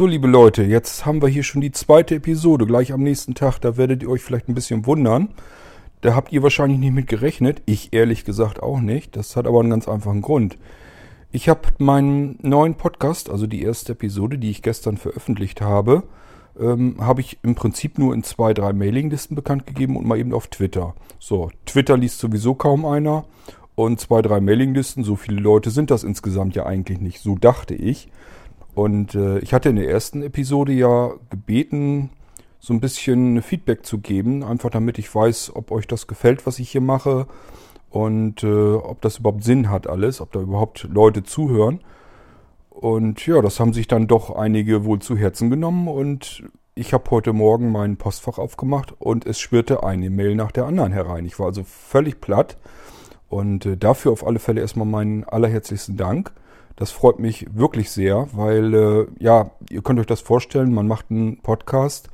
So, liebe Leute, jetzt haben wir hier schon die zweite Episode, gleich am nächsten Tag. Da werdet ihr euch vielleicht ein bisschen wundern. Da habt ihr wahrscheinlich nicht mit gerechnet. Ich ehrlich gesagt auch nicht. Das hat aber einen ganz einfachen Grund. Ich habe meinen neuen Podcast, also die erste Episode, die ich gestern veröffentlicht habe, ähm, habe ich im Prinzip nur in zwei, drei Mailinglisten bekannt gegeben und mal eben auf Twitter. So, Twitter liest sowieso kaum einer und zwei, drei Mailinglisten, so viele Leute sind das insgesamt ja eigentlich nicht. So dachte ich. Und äh, ich hatte in der ersten Episode ja gebeten, so ein bisschen Feedback zu geben, einfach damit ich weiß, ob euch das gefällt, was ich hier mache und äh, ob das überhaupt Sinn hat alles, ob da überhaupt Leute zuhören. Und ja, das haben sich dann doch einige wohl zu Herzen genommen und ich habe heute Morgen mein Postfach aufgemacht und es schwirrte eine Mail nach der anderen herein. Ich war also völlig platt und äh, dafür auf alle Fälle erstmal meinen allerherzlichsten Dank. Das freut mich wirklich sehr, weil äh, ja, ihr könnt euch das vorstellen, man macht einen Podcast,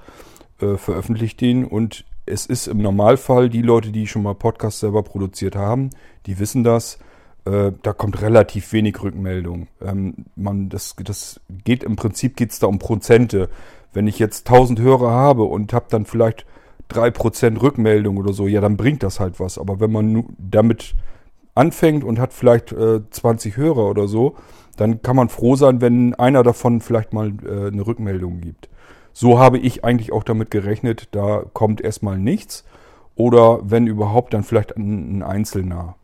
äh, veröffentlicht den und es ist im Normalfall die Leute, die schon mal Podcasts selber produziert haben, die wissen das. Äh, da kommt relativ wenig Rückmeldung. Ähm, man, das, das geht im Prinzip geht's da um Prozente. Wenn ich jetzt 1000 Hörer habe und habe dann vielleicht 3% Rückmeldung oder so, ja, dann bringt das halt was. Aber wenn man damit anfängt und hat vielleicht äh, 20 Hörer oder so, dann kann man froh sein, wenn einer davon vielleicht mal äh, eine Rückmeldung gibt. So habe ich eigentlich auch damit gerechnet, da kommt erstmal nichts. Oder wenn überhaupt, dann vielleicht ein, ein Einzelner.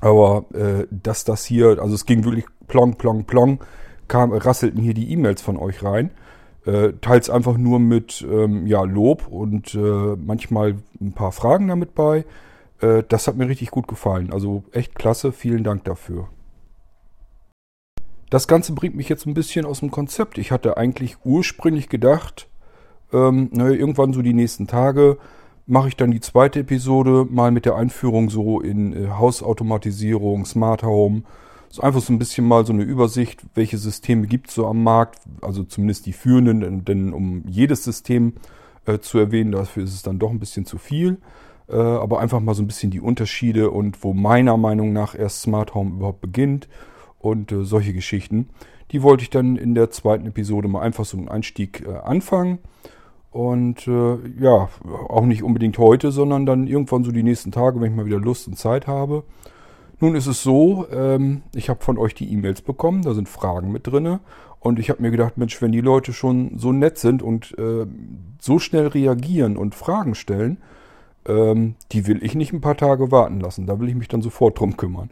Aber äh, dass das hier, also es ging wirklich plong, plong, plong, kam, rasselten hier die E-Mails von euch rein. Äh, teils einfach nur mit ähm, ja, Lob und äh, manchmal ein paar Fragen damit bei. Äh, das hat mir richtig gut gefallen. Also echt klasse, vielen Dank dafür. Das Ganze bringt mich jetzt ein bisschen aus dem Konzept. Ich hatte eigentlich ursprünglich gedacht, ähm, naja, irgendwann so die nächsten Tage mache ich dann die zweite Episode mal mit der Einführung so in äh, Hausautomatisierung, Smart Home. So einfach so ein bisschen mal so eine Übersicht, welche Systeme gibt es so am Markt, also zumindest die führenden, denn um jedes System äh, zu erwähnen, dafür ist es dann doch ein bisschen zu viel. Äh, aber einfach mal so ein bisschen die Unterschiede und wo meiner Meinung nach erst Smart Home überhaupt beginnt und äh, solche Geschichten. Die wollte ich dann in der zweiten Episode mal einfach so einen Einstieg äh, anfangen. Und äh, ja, auch nicht unbedingt heute, sondern dann irgendwann so die nächsten Tage, wenn ich mal wieder Lust und Zeit habe. Nun ist es so, ähm, ich habe von euch die E-Mails bekommen, da sind Fragen mit drinne. Und ich habe mir gedacht, Mensch, wenn die Leute schon so nett sind und äh, so schnell reagieren und Fragen stellen, ähm, die will ich nicht ein paar Tage warten lassen. Da will ich mich dann sofort drum kümmern.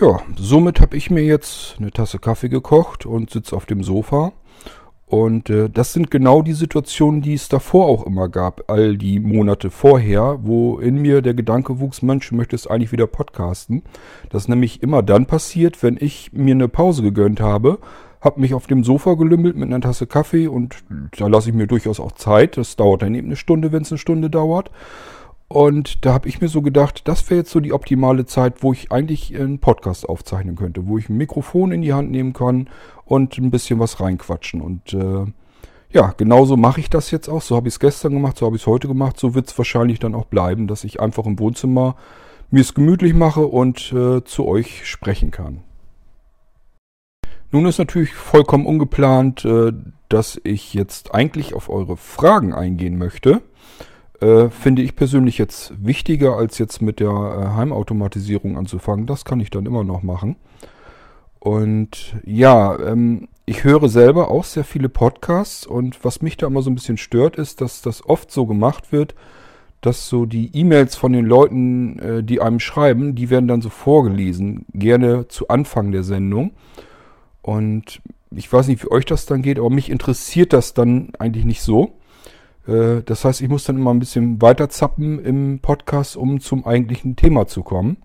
Ja, somit habe ich mir jetzt eine Tasse Kaffee gekocht und sitze auf dem Sofa. Und äh, das sind genau die Situationen, die es davor auch immer gab, all die Monate vorher, wo in mir der Gedanke wuchs, Mensch, du möchtest eigentlich wieder podcasten. Das ist nämlich immer dann passiert, wenn ich mir eine Pause gegönnt habe, habe mich auf dem Sofa gelümmelt mit einer Tasse Kaffee und da lasse ich mir durchaus auch Zeit. Das dauert dann eben eine Stunde, wenn es eine Stunde dauert. Und da habe ich mir so gedacht, das wäre jetzt so die optimale Zeit, wo ich eigentlich einen Podcast aufzeichnen könnte, wo ich ein Mikrofon in die Hand nehmen kann und ein bisschen was reinquatschen. Und äh, ja, genauso mache ich das jetzt auch. So habe ich es gestern gemacht, so habe ich es heute gemacht. So wird es wahrscheinlich dann auch bleiben, dass ich einfach im Wohnzimmer mir es gemütlich mache und äh, zu euch sprechen kann. Nun ist natürlich vollkommen ungeplant, äh, dass ich jetzt eigentlich auf eure Fragen eingehen möchte. Äh, finde ich persönlich jetzt wichtiger, als jetzt mit der äh, Heimautomatisierung anzufangen. Das kann ich dann immer noch machen. Und ja, ähm, ich höre selber auch sehr viele Podcasts und was mich da immer so ein bisschen stört, ist, dass das oft so gemacht wird, dass so die E-Mails von den Leuten, äh, die einem schreiben, die werden dann so vorgelesen, gerne zu Anfang der Sendung. Und ich weiß nicht, wie euch das dann geht, aber mich interessiert das dann eigentlich nicht so. Äh, das heißt, ich muss dann immer ein bisschen weiter zappen im Podcast, um zum eigentlichen Thema zu kommen,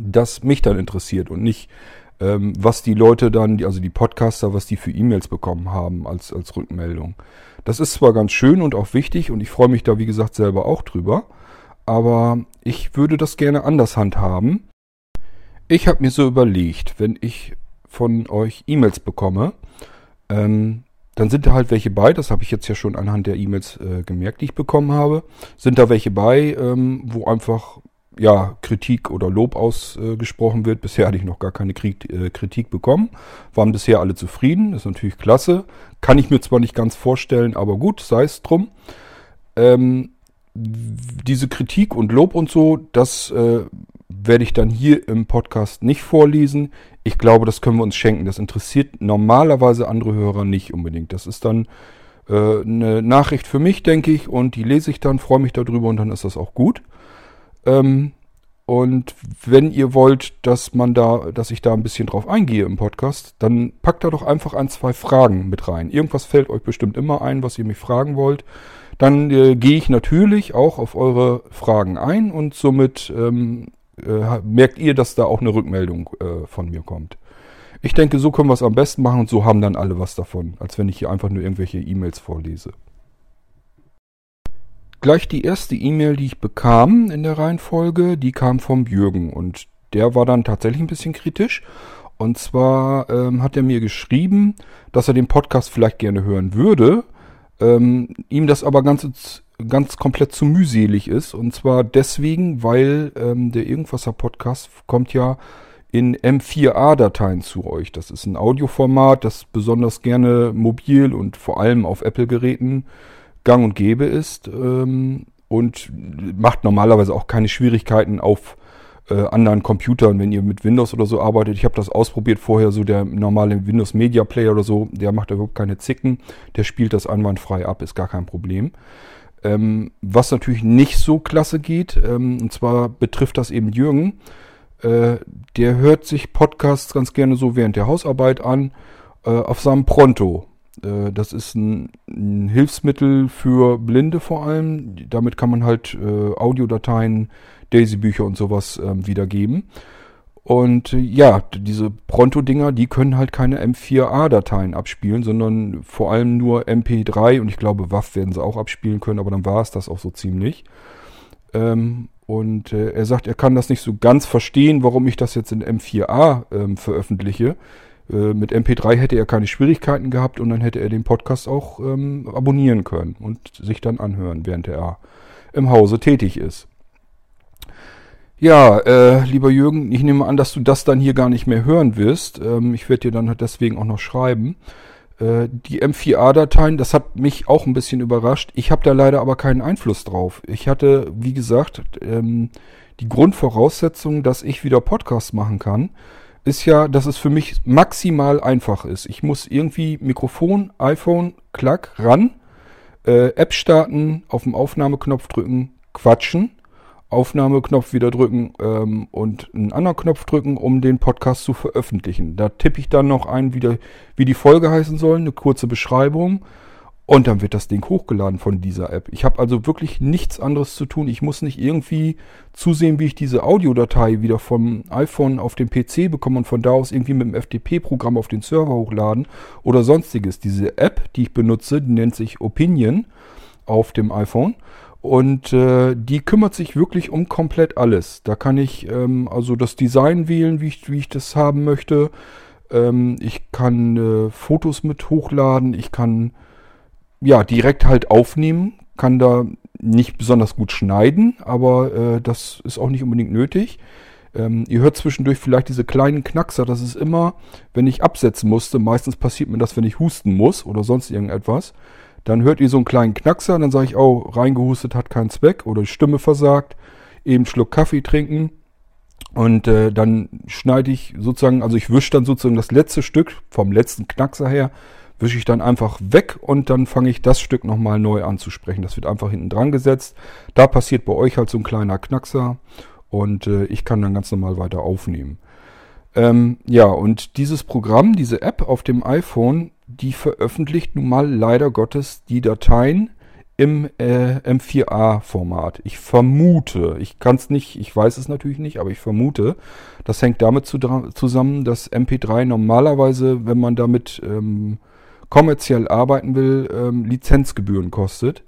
das mich dann interessiert und nicht, ähm, was die Leute dann, also die Podcaster, was die für E-Mails bekommen haben als, als Rückmeldung. Das ist zwar ganz schön und auch wichtig und ich freue mich da, wie gesagt, selber auch drüber, aber ich würde das gerne anders handhaben. Ich habe mir so überlegt, wenn ich von euch E-Mails bekomme, ähm, dann sind da halt welche bei, das habe ich jetzt ja schon anhand der E-Mails äh, gemerkt, die ich bekommen habe, sind da welche bei, ähm, wo einfach ja, Kritik oder Lob ausgesprochen wird. Bisher hatte ich noch gar keine äh, Kritik bekommen. Waren bisher alle zufrieden. ist natürlich klasse. Kann ich mir zwar nicht ganz vorstellen, aber gut, sei es drum. Ähm, diese Kritik und Lob und so, das äh, werde ich dann hier im Podcast nicht vorlesen. Ich glaube, das können wir uns schenken. Das interessiert normalerweise andere Hörer nicht unbedingt. Das ist dann äh, eine Nachricht für mich, denke ich, und die lese ich dann, freue mich darüber und dann ist das auch gut. Ähm, und wenn ihr wollt, dass man da, dass ich da ein bisschen drauf eingehe im Podcast, dann packt da doch einfach ein, zwei Fragen mit rein. Irgendwas fällt euch bestimmt immer ein, was ihr mich fragen wollt. Dann äh, gehe ich natürlich auch auf eure Fragen ein und somit ähm, äh, merkt ihr, dass da auch eine Rückmeldung äh, von mir kommt. Ich denke, so können wir es am besten machen und so haben dann alle was davon, als wenn ich hier einfach nur irgendwelche E-Mails vorlese. Gleich die erste E-Mail, die ich bekam in der Reihenfolge, die kam vom Jürgen und der war dann tatsächlich ein bisschen kritisch. Und zwar ähm, hat er mir geschrieben, dass er den Podcast vielleicht gerne hören würde, ähm, ihm das aber ganz, ganz komplett zu mühselig ist. Und zwar deswegen, weil ähm, der Irgendwasser Podcast kommt ja in M4A-Dateien zu euch. Das ist ein Audioformat, das besonders gerne mobil und vor allem auf Apple-Geräten gang und gäbe ist ähm, und macht normalerweise auch keine Schwierigkeiten auf äh, anderen Computern, wenn ihr mit Windows oder so arbeitet. Ich habe das ausprobiert vorher, so der normale Windows Media Player oder so, der macht überhaupt keine Zicken, der spielt das einwandfrei ab, ist gar kein Problem. Ähm, was natürlich nicht so klasse geht, ähm, und zwar betrifft das eben Jürgen. Äh, der hört sich Podcasts ganz gerne so während der Hausarbeit an, äh, auf seinem Pronto. Äh, das ist ein, ein, Hilfsmittel für Blinde vor allem. Damit kann man halt äh, Audiodateien, Daisy-Bücher und sowas ähm, wiedergeben. Und äh, ja, diese Pronto-Dinger, die können halt keine M4A-Dateien abspielen, sondern vor allem nur MP3 und ich glaube, WAV werden sie auch abspielen können, aber dann war es das auch so ziemlich. Ähm, und äh, er sagt, er kann das nicht so ganz verstehen, warum ich das jetzt in M4A ähm, veröffentliche. Äh, mit MP3 hätte er keine Schwierigkeiten gehabt und dann hätte er den Podcast auch ähm, abonnieren können und sich dann anhören, während er im Hause tätig ist. Ja, äh, lieber Jürgen, ich nehme an, dass du das dann hier gar nicht mehr hören wirst. Ähm, ich werde dir dann deswegen auch noch schreiben. Äh, die M4A-Dateien, das hat mich auch ein bisschen überrascht. Ich habe da leider aber keinen Einfluss drauf. Ich hatte, wie gesagt, ähm, die Grundvoraussetzung, dass ich wieder Podcasts machen kann, ist ja, dass es für mich maximal einfach ist. Ich muss irgendwie Mikrofon, iPhone, Klack, ran, äh, App starten, auf den Aufnahmeknopf drücken, quatschen Aufnahmeknopf wieder drücken ähm, und einen anderen Knopf drücken, um den Podcast zu veröffentlichen. Da tippe ich dann noch ein, wie, der, wie die Folge heißen soll, eine kurze Beschreibung und dann wird das Ding hochgeladen von dieser App. Ich habe also wirklich nichts anderes zu tun. Ich muss nicht irgendwie zusehen, wie ich diese Audiodatei wieder vom iPhone auf den PC bekomme und von da aus irgendwie mit dem FTP-Programm auf den Server hochladen oder sonstiges. Diese App, die ich benutze, die nennt sich Opinion auf dem iPhone. Und äh, die kümmert sich wirklich um komplett alles. Da kann ich ähm, also das Design wählen, wie ich, wie ich das haben möchte. Ähm, ich kann äh, Fotos mit hochladen. Ich kann ja direkt halt aufnehmen. Kann da nicht besonders gut schneiden, aber äh, das ist auch nicht unbedingt nötig. Ähm, ihr hört zwischendurch vielleicht diese kleinen Knackser. Das ist immer, wenn ich absetzen musste. Meistens passiert mir das, wenn ich husten muss oder sonst irgendetwas. Dann hört ihr so einen kleinen Knackser, dann sage ich, oh, reingehustet hat keinen Zweck oder die Stimme versagt, eben einen Schluck Kaffee trinken. Und äh, dann schneide ich sozusagen, also ich wische dann sozusagen das letzte Stück vom letzten Knackser her, wische ich dann einfach weg und dann fange ich das Stück nochmal neu anzusprechen. Das wird einfach hinten dran gesetzt. Da passiert bei euch halt so ein kleiner Knackser und äh, ich kann dann ganz normal weiter aufnehmen. Ähm, ja, und dieses Programm, diese App auf dem iPhone, die veröffentlicht nun mal leider Gottes die Dateien im äh, M4A-Format. Ich vermute, ich kann es nicht, ich weiß es natürlich nicht, aber ich vermute, das hängt damit zu, zusammen, dass MP3 normalerweise, wenn man damit ähm, kommerziell arbeiten will, ähm, Lizenzgebühren kostet.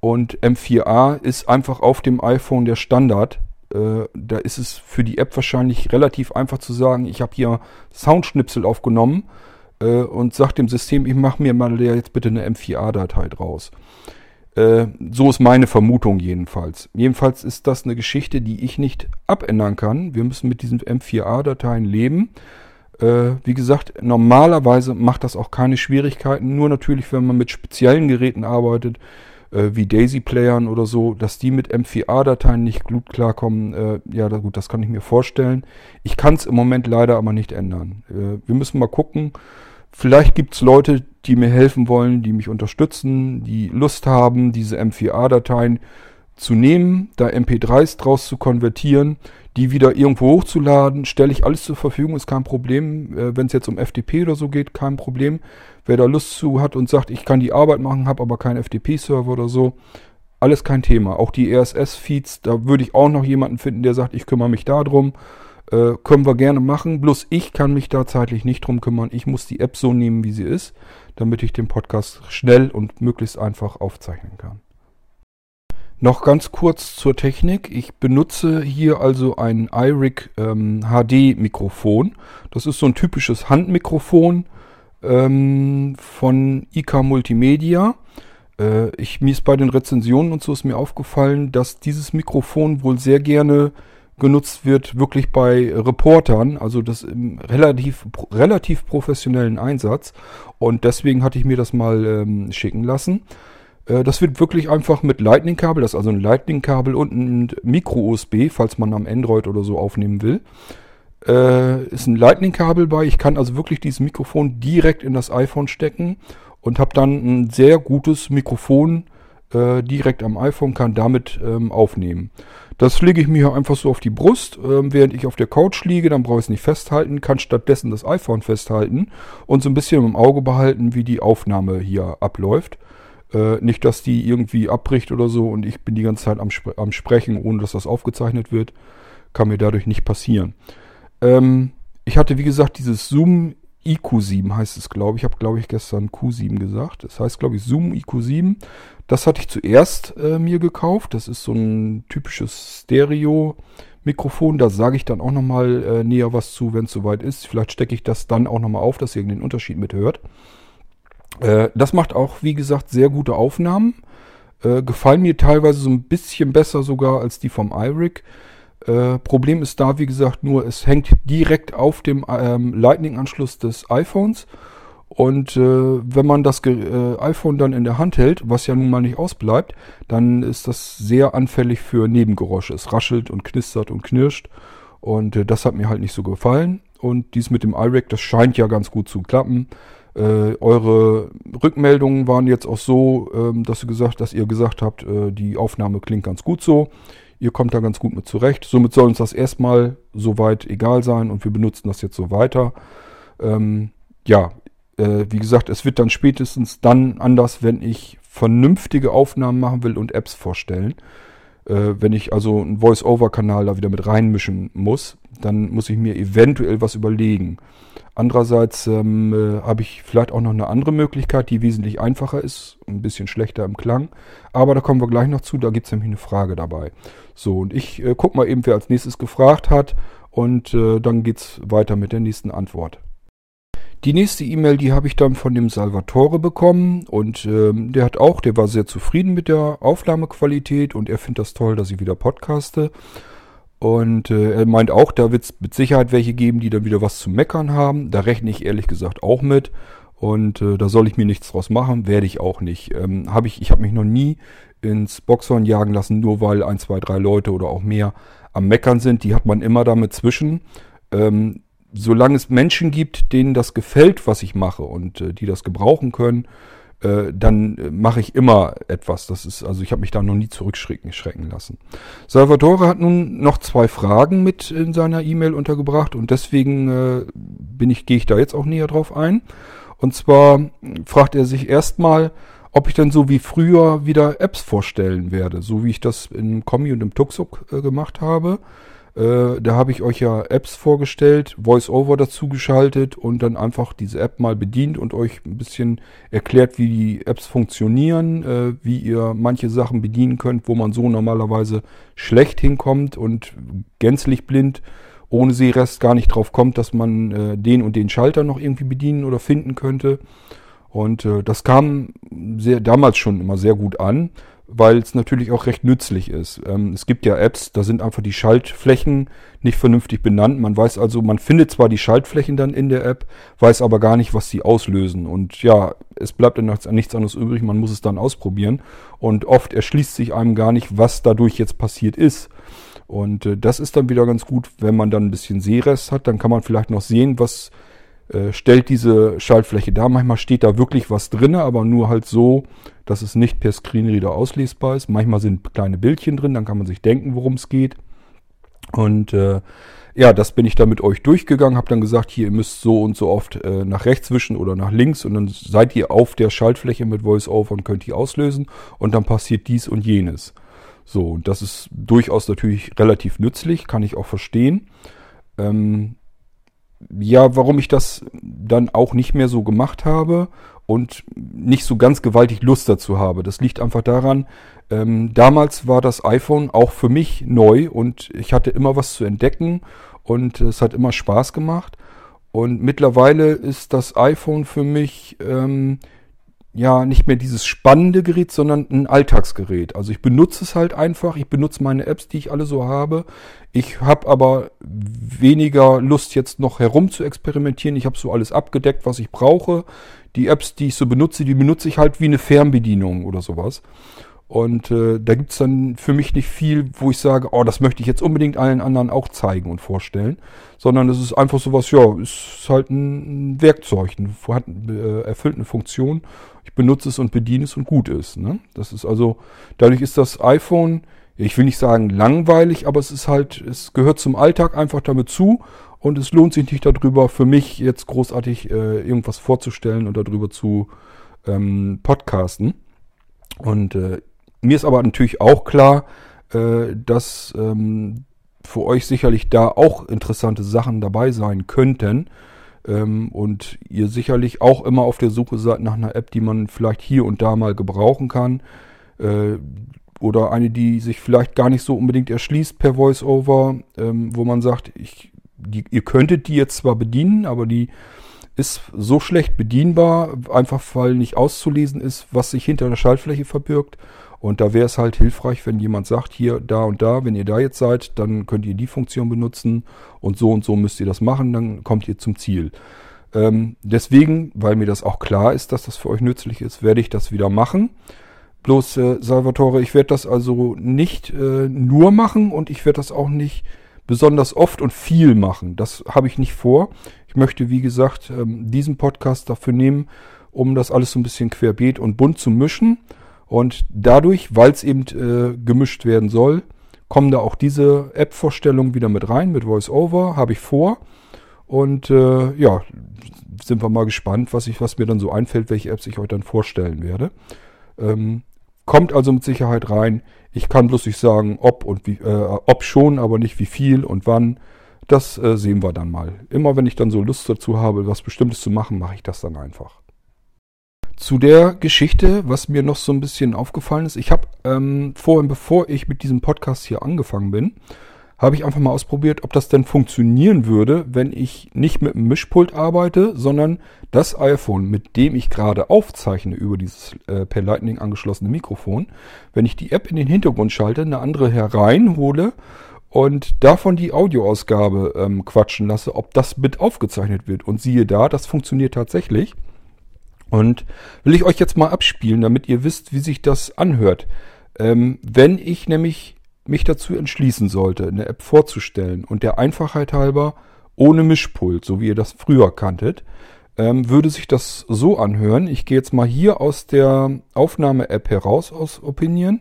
Und M4A ist einfach auf dem iPhone der Standard. Äh, da ist es für die App wahrscheinlich relativ einfach zu sagen, ich habe hier Soundschnipsel aufgenommen äh, und sagt dem System, ich mache mir mal jetzt bitte eine M4A-Datei draus. Äh, so ist meine Vermutung jedenfalls. Jedenfalls ist das eine Geschichte, die ich nicht abändern kann. Wir müssen mit diesen M4A-Dateien leben. Äh, wie gesagt, normalerweise macht das auch keine Schwierigkeiten. Nur natürlich, wenn man mit speziellen Geräten arbeitet, äh, wie Daisy-Playern oder so, dass die mit M4A-Dateien nicht gut klarkommen. Ja, gut, das kann ich mir vorstellen. Ich kann es im Moment leider aber nicht ändern. Wir müssen mal gucken. Vielleicht gibt es Leute, die mir helfen wollen, die mich unterstützen, die Lust haben, diese M4A-Dateien zu nehmen, da MP3s draus zu konvertieren, die wieder irgendwo hochzuladen, stelle ich alles zur Verfügung, ist kein Problem. Äh, Wenn es jetzt um FTP oder so geht, kein Problem. Wer da Lust zu hat und sagt, ich kann die Arbeit machen, habe aber keinen FTP-Server oder so, alles kein Thema. Auch die RSS-Feeds, da würde ich auch noch jemanden finden, der sagt, ich kümmere mich darum. Äh, können wir gerne machen. Bloß ich kann mich da zeitlich nicht drum kümmern. Ich muss die App so nehmen, wie sie ist, damit ich den Podcast schnell und möglichst einfach aufzeichnen kann. Noch ganz kurz zur Technik. Ich benutze hier also ein iRig ähm, HD Mikrofon. Das ist so ein typisches Handmikrofon ähm, von IK Multimedia. Äh, ich, mir ist bei den Rezensionen und so ist mir aufgefallen, dass dieses Mikrofon wohl sehr gerne genutzt wird, wirklich bei Reportern, also das im relativ, relativ professionellen Einsatz. Und deswegen hatte ich mir das mal ähm, schicken lassen. Äh, das wird wirklich einfach mit Lightning-Kabel, das ist also ein Lightning-Kabel und ein Micro-USB, falls man am Android oder so aufnehmen will. Äh, ist ein Lightning-Kabel bei. Ich kann also wirklich dieses Mikrofon direkt in das iPhone stecken und habe dann ein sehr gutes Mikrofon äh, direkt am iPhone, kann damit ähm, aufnehmen. Das lege ich mir einfach so auf die Brust, äh, während ich auf der Couch liege, dann brauche ich es nicht festhalten, kann stattdessen das iPhone festhalten und so ein bisschen im Auge behalten, wie die Aufnahme hier abläuft. Äh, nicht, dass die irgendwie abbricht oder so und ich bin die ganze Zeit am, Spre am Sprechen, ohne dass das aufgezeichnet wird. Kann mir dadurch nicht passieren. Ähm, ich hatte, wie gesagt, dieses Zoom IQ7 heißt es, glaube ich. Ich habe, glaube ich, gestern Q7 gesagt. Das heißt, glaube ich, Zoom IQ7. Das hatte ich zuerst äh, mir gekauft. Das ist so ein typisches Stereo-Mikrofon. Da sage ich dann auch nochmal äh, näher was zu, wenn es soweit ist. Vielleicht stecke ich das dann auch nochmal auf, dass ihr den Unterschied mithört. Äh, das macht auch, wie gesagt, sehr gute Aufnahmen. Äh, gefallen mir teilweise so ein bisschen besser sogar als die vom iRig. Äh, Problem ist da, wie gesagt, nur es hängt direkt auf dem ähm, Lightning-Anschluss des iPhones. Und äh, wenn man das äh, iPhone dann in der Hand hält, was ja nun mal nicht ausbleibt, dann ist das sehr anfällig für Nebengeräusche. Es raschelt und knistert und knirscht. Und äh, das hat mir halt nicht so gefallen. Und dies mit dem iRig, das scheint ja ganz gut zu klappen. Äh, eure Rückmeldungen waren jetzt auch so, ähm, dass, ihr gesagt, dass ihr gesagt habt, äh, die Aufnahme klingt ganz gut so. Ihr kommt da ganz gut mit zurecht. Somit soll uns das erstmal soweit egal sein und wir benutzen das jetzt so weiter. Ähm, ja, äh, wie gesagt, es wird dann spätestens dann anders, wenn ich vernünftige Aufnahmen machen will und Apps vorstellen. Äh, wenn ich also einen Voice-Over-Kanal da wieder mit reinmischen muss, dann muss ich mir eventuell was überlegen. Andererseits ähm, äh, habe ich vielleicht auch noch eine andere Möglichkeit, die wesentlich einfacher ist, ein bisschen schlechter im Klang. Aber da kommen wir gleich noch zu, da gibt es nämlich eine Frage dabei. So, und ich äh, gucke mal eben, wer als nächstes gefragt hat. Und äh, dann geht es weiter mit der nächsten Antwort. Die nächste E-Mail, die habe ich dann von dem Salvatore bekommen und ähm, der hat auch, der war sehr zufrieden mit der Aufnahmequalität und er findet das toll, dass ich wieder podcaste. Und äh, er meint auch, da wird es mit Sicherheit welche geben, die dann wieder was zu meckern haben. Da rechne ich ehrlich gesagt auch mit. Und äh, da soll ich mir nichts draus machen, werde ich auch nicht. Ähm, hab ich ich habe mich noch nie ins Boxhorn jagen lassen, nur weil ein, zwei, drei Leute oder auch mehr am Meckern sind. Die hat man immer damit zwischen. Ähm, solange es Menschen gibt, denen das gefällt, was ich mache und äh, die das gebrauchen können, äh, dann äh, mache ich immer etwas. Das ist, also ich habe mich da noch nie zurückschrecken schrecken lassen. Salvatore hat nun noch zwei Fragen mit in seiner E-Mail untergebracht und deswegen äh, bin ich, gehe ich da jetzt auch näher drauf ein. Und zwar fragt er sich erstmal, ob ich dann so wie früher wieder Apps vorstellen werde, so wie ich das im Kommi und im Tuxuk äh, gemacht habe. Äh, da habe ich euch ja Apps vorgestellt, VoiceOver dazu geschaltet und dann einfach diese App mal bedient und euch ein bisschen erklärt, wie die Apps funktionieren, äh, wie ihr manche Sachen bedienen könnt, wo man so normalerweise schlecht hinkommt und gänzlich blind ohne Sehrest gar nicht drauf kommt, dass man äh, den und den Schalter noch irgendwie bedienen oder finden könnte. Und äh, das kam sehr, damals schon immer sehr gut an, weil es natürlich auch recht nützlich ist. Ähm, es gibt ja Apps, da sind einfach die Schaltflächen nicht vernünftig benannt. Man weiß also, man findet zwar die Schaltflächen dann in der App, weiß aber gar nicht, was sie auslösen. Und ja, es bleibt dann nichts anderes übrig, man muss es dann ausprobieren. Und oft erschließt sich einem gar nicht, was dadurch jetzt passiert ist. Und äh, das ist dann wieder ganz gut, wenn man dann ein bisschen Sehrest hat, dann kann man vielleicht noch sehen, was äh, stellt diese Schaltfläche dar. Manchmal steht da wirklich was drin, aber nur halt so, dass es nicht per Screenreader auslesbar ist. Manchmal sind kleine Bildchen drin, dann kann man sich denken, worum es geht. Und äh, ja, das bin ich dann mit euch durchgegangen, habe dann gesagt, hier, ihr müsst so und so oft äh, nach rechts wischen oder nach links und dann seid ihr auf der Schaltfläche mit VoiceOver und könnt die auslösen und dann passiert dies und jenes. So, und das ist durchaus natürlich relativ nützlich, kann ich auch verstehen. Ähm, ja, warum ich das dann auch nicht mehr so gemacht habe und nicht so ganz gewaltig Lust dazu habe. Das liegt einfach daran, ähm, damals war das iPhone auch für mich neu und ich hatte immer was zu entdecken und es hat immer Spaß gemacht. Und mittlerweile ist das iPhone für mich ähm, ja nicht mehr dieses spannende Gerät, sondern ein Alltagsgerät. Also ich benutze es halt einfach, ich benutze meine Apps, die ich alle so habe. Ich habe aber weniger Lust jetzt noch herum zu experimentieren. Ich habe so alles abgedeckt, was ich brauche. Die Apps, die ich so benutze, die benutze ich halt wie eine Fernbedienung oder sowas. Und äh, da gibt's dann für mich nicht viel, wo ich sage, oh, das möchte ich jetzt unbedingt allen anderen auch zeigen und vorstellen. Sondern es ist einfach sowas, ja, ist halt ein Werkzeug, ein, hat, äh, erfüllt eine Funktion. Ich benutze es und bediene es und gut ist. Ne? Das ist also, dadurch ist das iPhone, ich will nicht sagen langweilig, aber es ist halt, es gehört zum Alltag einfach damit zu. Und es lohnt sich nicht darüber, für mich jetzt großartig äh, irgendwas vorzustellen und darüber zu ähm, podcasten. Und äh, mir ist aber natürlich auch klar, äh, dass ähm, für euch sicherlich da auch interessante Sachen dabei sein könnten. Ähm, und ihr sicherlich auch immer auf der Suche seid nach einer App, die man vielleicht hier und da mal gebrauchen kann. Äh, oder eine, die sich vielleicht gar nicht so unbedingt erschließt per VoiceOver, ähm, wo man sagt, ich, die, ihr könntet die jetzt zwar bedienen, aber die ist so schlecht bedienbar, einfach weil nicht auszulesen ist, was sich hinter der Schaltfläche verbirgt. Und da wäre es halt hilfreich, wenn jemand sagt, hier, da und da, wenn ihr da jetzt seid, dann könnt ihr die Funktion benutzen und so und so müsst ihr das machen, dann kommt ihr zum Ziel. Ähm, deswegen, weil mir das auch klar ist, dass das für euch nützlich ist, werde ich das wieder machen. Bloß, äh, Salvatore, ich werde das also nicht äh, nur machen und ich werde das auch nicht besonders oft und viel machen. Das habe ich nicht vor. Ich möchte, wie gesagt, ähm, diesen Podcast dafür nehmen, um das alles so ein bisschen querbeet und bunt zu mischen und dadurch, weil es eben äh, gemischt werden soll, kommen da auch diese App-Vorstellungen wieder mit rein, mit VoiceOver, habe ich vor. Und äh, ja, sind wir mal gespannt, was, ich, was mir dann so einfällt, welche Apps ich euch dann vorstellen werde. Ähm, kommt also mit Sicherheit rein. Ich kann bloß nicht sagen, ob und wie, äh, ob schon, aber nicht wie viel und wann. Das äh, sehen wir dann mal. Immer wenn ich dann so Lust dazu habe, was Bestimmtes zu machen, mache ich das dann einfach. Zu der Geschichte, was mir noch so ein bisschen aufgefallen ist, ich habe ähm, vorhin, bevor ich mit diesem Podcast hier angefangen bin, habe ich einfach mal ausprobiert, ob das denn funktionieren würde, wenn ich nicht mit einem Mischpult arbeite, sondern das iPhone, mit dem ich gerade aufzeichne über dieses äh, per Lightning angeschlossene Mikrofon, wenn ich die App in den Hintergrund schalte, eine andere hereinhole und davon die Audioausgabe ähm, quatschen lasse, ob das mit aufgezeichnet wird. Und siehe da, das funktioniert tatsächlich. Und will ich euch jetzt mal abspielen, damit ihr wisst, wie sich das anhört. Ähm, wenn ich nämlich mich dazu entschließen sollte, eine App vorzustellen und der Einfachheit halber ohne Mischpult, so wie ihr das früher kanntet, ähm, würde sich das so anhören. Ich gehe jetzt mal hier aus der Aufnahme-App heraus aus Opinion.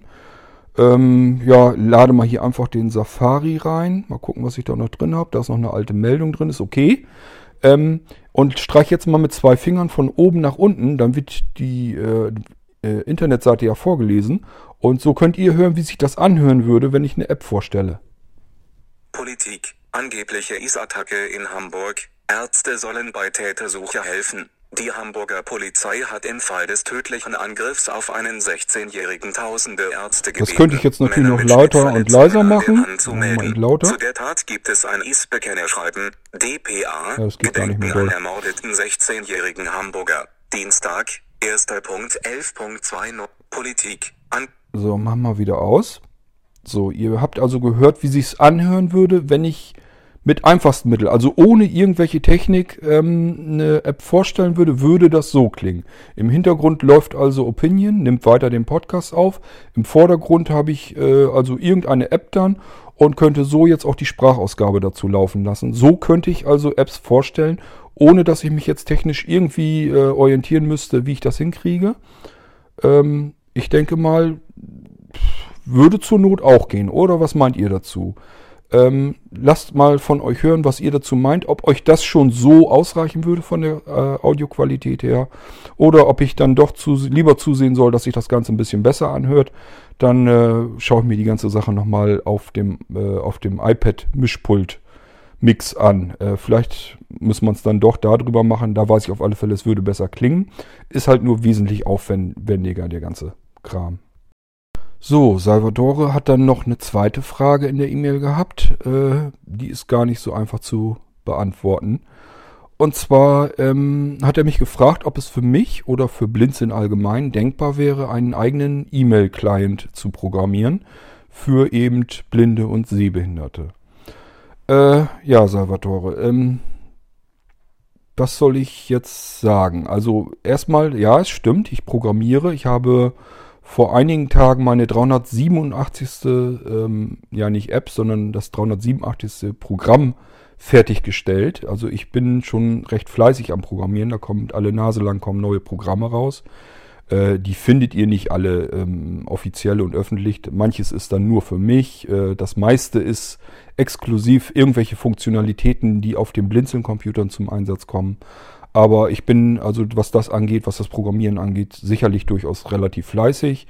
Ähm, ja, lade mal hier einfach den Safari rein. Mal gucken, was ich da noch drin habe. Da ist noch eine alte Meldung drin, ist okay. Ähm, und streich jetzt mal mit zwei Fingern von oben nach unten, dann wird die äh, äh, Internetseite ja vorgelesen. Und so könnt ihr hören, wie sich das anhören würde, wenn ich eine App vorstelle. Politik. Angebliche IS-Attacke in Hamburg. Ärzte sollen bei Tätersuche helfen. Die Hamburger Polizei hat im Fall des tödlichen Angriffs auf einen 16-jährigen tausende Ärzte gebeten. Das könnte ich jetzt natürlich noch lauter und leiser machen. Und lauter. Zu der Tat gibt es ein IS-Bekennerschreiben. DPA. Ja, Gedenken an ermordeten 16-jährigen Hamburger. Dienstag, 1.11.20 Politik. An So, machen wir wieder aus. So, ihr habt also gehört, wie sich's anhören würde, wenn ich mit einfachsten Mitteln, also ohne irgendwelche Technik, ähm, eine App vorstellen würde, würde das so klingen. Im Hintergrund läuft also Opinion, nimmt weiter den Podcast auf. Im Vordergrund habe ich äh, also irgendeine App dann und könnte so jetzt auch die Sprachausgabe dazu laufen lassen. So könnte ich also Apps vorstellen, ohne dass ich mich jetzt technisch irgendwie äh, orientieren müsste, wie ich das hinkriege. Ähm, ich denke mal, würde zur Not auch gehen, oder was meint ihr dazu? Ähm, lasst mal von euch hören, was ihr dazu meint, ob euch das schon so ausreichen würde von der äh, Audioqualität her oder ob ich dann doch zu, lieber zusehen soll, dass sich das Ganze ein bisschen besser anhört. Dann äh, schaue ich mir die ganze Sache nochmal auf dem, äh, dem iPad-Mischpult Mix an. Äh, vielleicht muss man es dann doch darüber machen. Da weiß ich auf alle Fälle, es würde besser klingen. Ist halt nur wesentlich aufwendiger, der ganze Kram. So, Salvatore hat dann noch eine zweite Frage in der E-Mail gehabt. Äh, die ist gar nicht so einfach zu beantworten. Und zwar ähm, hat er mich gefragt, ob es für mich oder für Blinzeln allgemein denkbar wäre, einen eigenen E-Mail-Client zu programmieren für eben Blinde und Sehbehinderte. Äh, ja, Salvatore, ähm, was soll ich jetzt sagen? Also erstmal, ja, es stimmt, ich programmiere. Ich habe vor einigen Tagen meine 387. Ähm, ja nicht App, sondern das 387. Programm fertiggestellt. Also ich bin schon recht fleißig am Programmieren. Da kommt alle Nase lang kommen neue Programme raus. Äh, die findet ihr nicht alle ähm, offiziell und öffentlich. Manches ist dann nur für mich. Äh, das meiste ist exklusiv irgendwelche Funktionalitäten, die auf den Blinzeln-Computern zum Einsatz kommen. Aber ich bin, also was das angeht, was das Programmieren angeht, sicherlich durchaus relativ fleißig.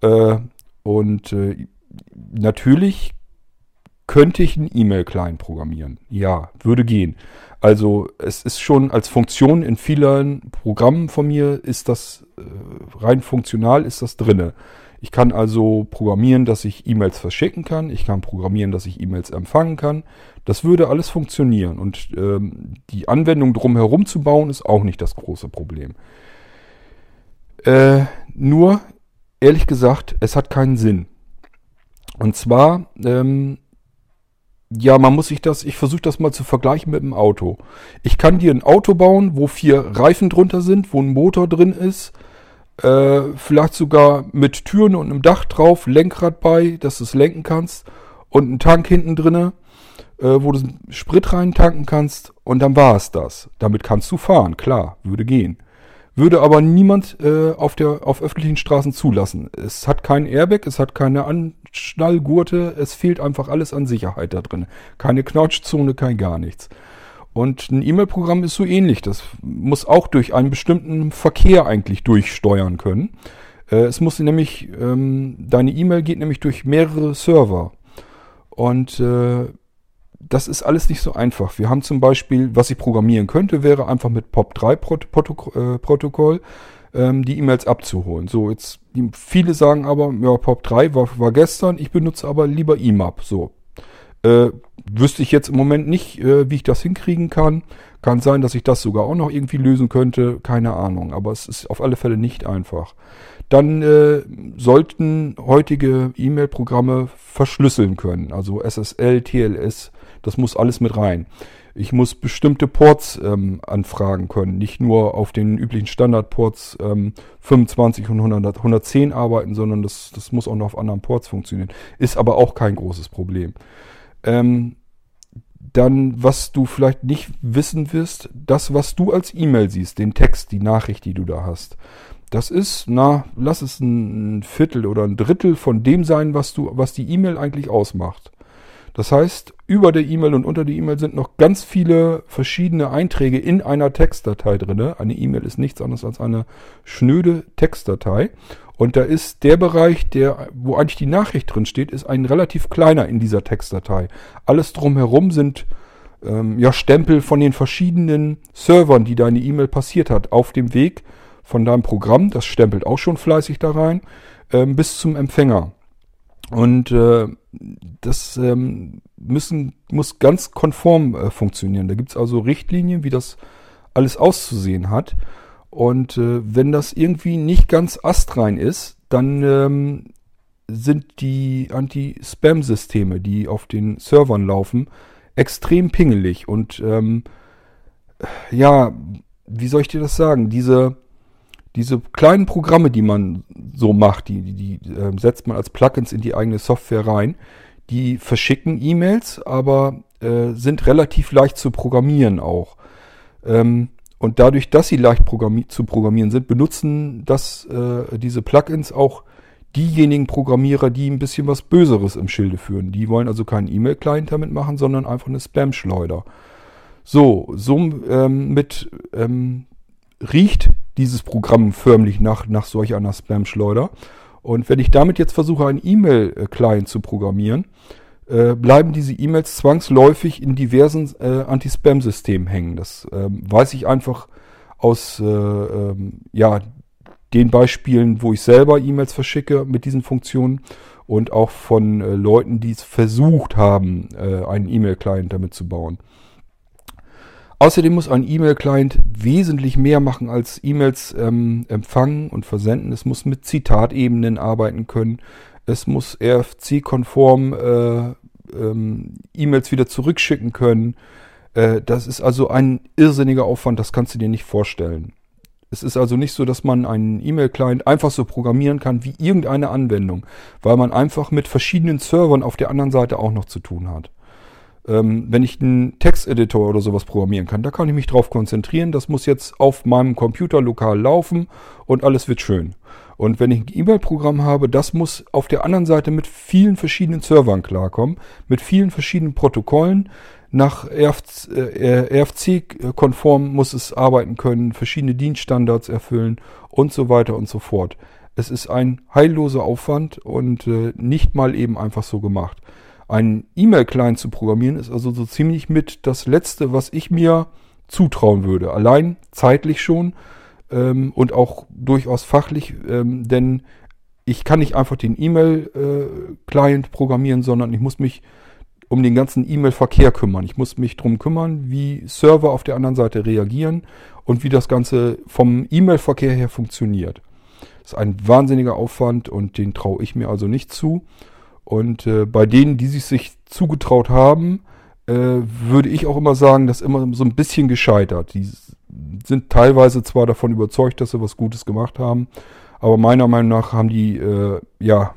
Äh, und äh, natürlich könnte ich einen E-Mail-Client programmieren. Ja, würde gehen. Also es ist schon als Funktion in vielen Programmen von mir ist das äh, rein funktional ist das drinne. Ich kann also programmieren, dass ich E-Mails verschicken kann. Ich kann programmieren, dass ich E-Mails empfangen kann. Das würde alles funktionieren. Und ähm, die Anwendung drumherum zu bauen, ist auch nicht das große Problem. Äh, nur, ehrlich gesagt, es hat keinen Sinn. Und zwar, ähm, ja, man muss sich das, ich versuche das mal zu vergleichen mit einem Auto. Ich kann dir ein Auto bauen, wo vier Reifen drunter sind, wo ein Motor drin ist, äh, vielleicht sogar mit Türen und einem Dach drauf, Lenkrad bei, dass du es lenken kannst und einen Tank hinten drinne, äh, wo du Sprit rein tanken kannst und dann war es das. Damit kannst du fahren, klar, würde gehen. Würde aber niemand äh, auf, der, auf öffentlichen Straßen zulassen. Es hat kein Airbag, es hat keine Anschnallgurte, es fehlt einfach alles an Sicherheit da drin. Keine Knautschzone, kein gar nichts. Und ein E-Mail-Programm ist so ähnlich. Das muss auch durch einen bestimmten Verkehr eigentlich durchsteuern können. Äh, es muss nämlich, ähm, deine E-Mail geht nämlich durch mehrere Server. Und äh, das ist alles nicht so einfach. Wir haben zum Beispiel, was ich programmieren könnte, wäre einfach mit POP3-Protokoll äh, ähm, die E-Mails abzuholen. So, jetzt, viele sagen aber, ja, POP3 war, war gestern, ich benutze aber lieber IMAP. So, äh, wüsste ich jetzt im Moment nicht, äh, wie ich das hinkriegen kann. Kann sein, dass ich das sogar auch noch irgendwie lösen könnte. Keine Ahnung. Aber es ist auf alle Fälle nicht einfach. Dann äh, sollten heutige E-Mail-Programme verschlüsseln können. Also SSL, TLS, das muss alles mit rein. Ich muss bestimmte Ports ähm, anfragen können, nicht nur auf den üblichen Standardports ähm, 25 und 100, 110 arbeiten, sondern das, das muss auch noch auf anderen Ports funktionieren. Ist aber auch kein großes Problem. Ähm, dann, was du vielleicht nicht wissen wirst, das, was du als E-Mail siehst, den Text, die Nachricht, die du da hast, das ist, na, lass es ein Viertel oder ein Drittel von dem sein, was du, was die E-Mail eigentlich ausmacht. Das heißt, über der E-Mail und unter der E-Mail sind noch ganz viele verschiedene Einträge in einer Textdatei drin. Eine E-Mail ist nichts anderes als eine schnöde Textdatei. Und da ist der Bereich, der, wo eigentlich die Nachricht drin steht, ist ein relativ kleiner in dieser Textdatei. Alles drumherum sind ähm, ja Stempel von den verschiedenen Servern, die deine E-Mail passiert hat, auf dem Weg von deinem Programm. Das stempelt auch schon fleißig da rein, ähm, bis zum Empfänger. Und äh, das ähm, müssen, muss ganz konform äh, funktionieren. Da gibt's also Richtlinien, wie das alles auszusehen hat. Und äh, wenn das irgendwie nicht ganz astrein ist, dann ähm, sind die Anti-Spam-Systeme, die auf den Servern laufen, extrem pingelig. Und ähm, ja, wie soll ich dir das sagen? Diese, diese kleinen Programme, die man so macht, die, die, die äh, setzt man als Plugins in die eigene Software rein, die verschicken E-Mails, aber äh, sind relativ leicht zu programmieren auch. Ähm, und dadurch, dass sie leicht programmi zu programmieren sind, benutzen das, äh, diese Plugins auch diejenigen Programmierer, die ein bisschen was Böseres im Schilde führen. Die wollen also keinen E-Mail-Client damit machen, sondern einfach eine Spam-Schleuder. So, so ähm, mit ähm, riecht dieses Programm förmlich nach, nach solch einer Spam-Schleuder. Und wenn ich damit jetzt versuche, einen E-Mail-Client zu programmieren, äh, bleiben diese E-Mails zwangsläufig in diversen äh, Anti-Spam-Systemen hängen. Das ähm, weiß ich einfach aus äh, ähm, ja, den Beispielen, wo ich selber E-Mails verschicke mit diesen Funktionen und auch von äh, Leuten, die es versucht haben, äh, einen E-Mail-Client damit zu bauen. Außerdem muss ein E-Mail-Client wesentlich mehr machen als E-Mails ähm, empfangen und versenden. Es muss mit Zitatebenen arbeiten können. Es muss RFC-konform äh, ähm, E-Mails wieder zurückschicken können. Äh, das ist also ein irrsinniger Aufwand, das kannst du dir nicht vorstellen. Es ist also nicht so, dass man einen E-Mail-Client einfach so programmieren kann wie irgendeine Anwendung, weil man einfach mit verschiedenen Servern auf der anderen Seite auch noch zu tun hat ähm, wenn ich einen Texteditor oder sowas programmieren kann, da kann ich mich drauf konzentrieren. Das muss jetzt auf meinem Computer lokal laufen und alles wird schön. Und wenn ich ein E-Mail-Programm habe, das muss auf der anderen Seite mit vielen verschiedenen Servern klarkommen, mit vielen verschiedenen Protokollen. Nach RFC-konform äh, muss es arbeiten können, verschiedene Dienststandards erfüllen und so weiter und so fort. Es ist ein heilloser Aufwand und äh, nicht mal eben einfach so gemacht. Ein E-Mail-Client zu programmieren ist also so ziemlich mit das Letzte, was ich mir zutrauen würde. Allein zeitlich schon ähm, und auch durchaus fachlich, ähm, denn ich kann nicht einfach den E-Mail-Client äh, programmieren, sondern ich muss mich um den ganzen E-Mail-Verkehr kümmern. Ich muss mich darum kümmern, wie Server auf der anderen Seite reagieren und wie das Ganze vom E-Mail-Verkehr her funktioniert. Das ist ein wahnsinniger Aufwand und den traue ich mir also nicht zu. Und äh, bei denen, die sich, sich zugetraut haben, äh, würde ich auch immer sagen, dass immer so ein bisschen gescheitert. Die sind teilweise zwar davon überzeugt, dass sie was Gutes gemacht haben, aber meiner Meinung nach haben die äh, ja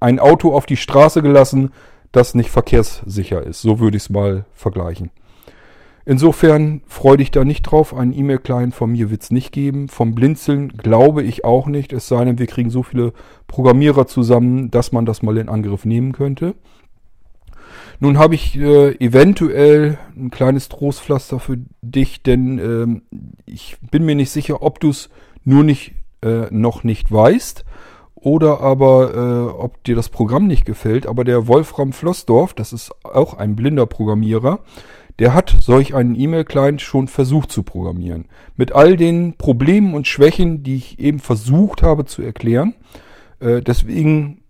ein Auto auf die Straße gelassen, das nicht verkehrssicher ist. So würde ich es mal vergleichen. Insofern freue dich da nicht drauf. Einen E-Mail-Client von mir wird es nicht geben. Vom Blinzeln glaube ich auch nicht. Es sei denn, wir kriegen so viele Programmierer zusammen, dass man das mal in Angriff nehmen könnte. Nun habe ich äh, eventuell ein kleines Trostpflaster für dich, denn äh, ich bin mir nicht sicher, ob du es nur nicht äh, noch nicht weißt oder aber äh, ob dir das Programm nicht gefällt. Aber der Wolfram Flossdorf, das ist auch ein blinder Programmierer, der hat solch einen E-Mail-Client schon versucht zu programmieren. Mit all den Problemen und Schwächen, die ich eben versucht habe zu erklären. Äh, deswegen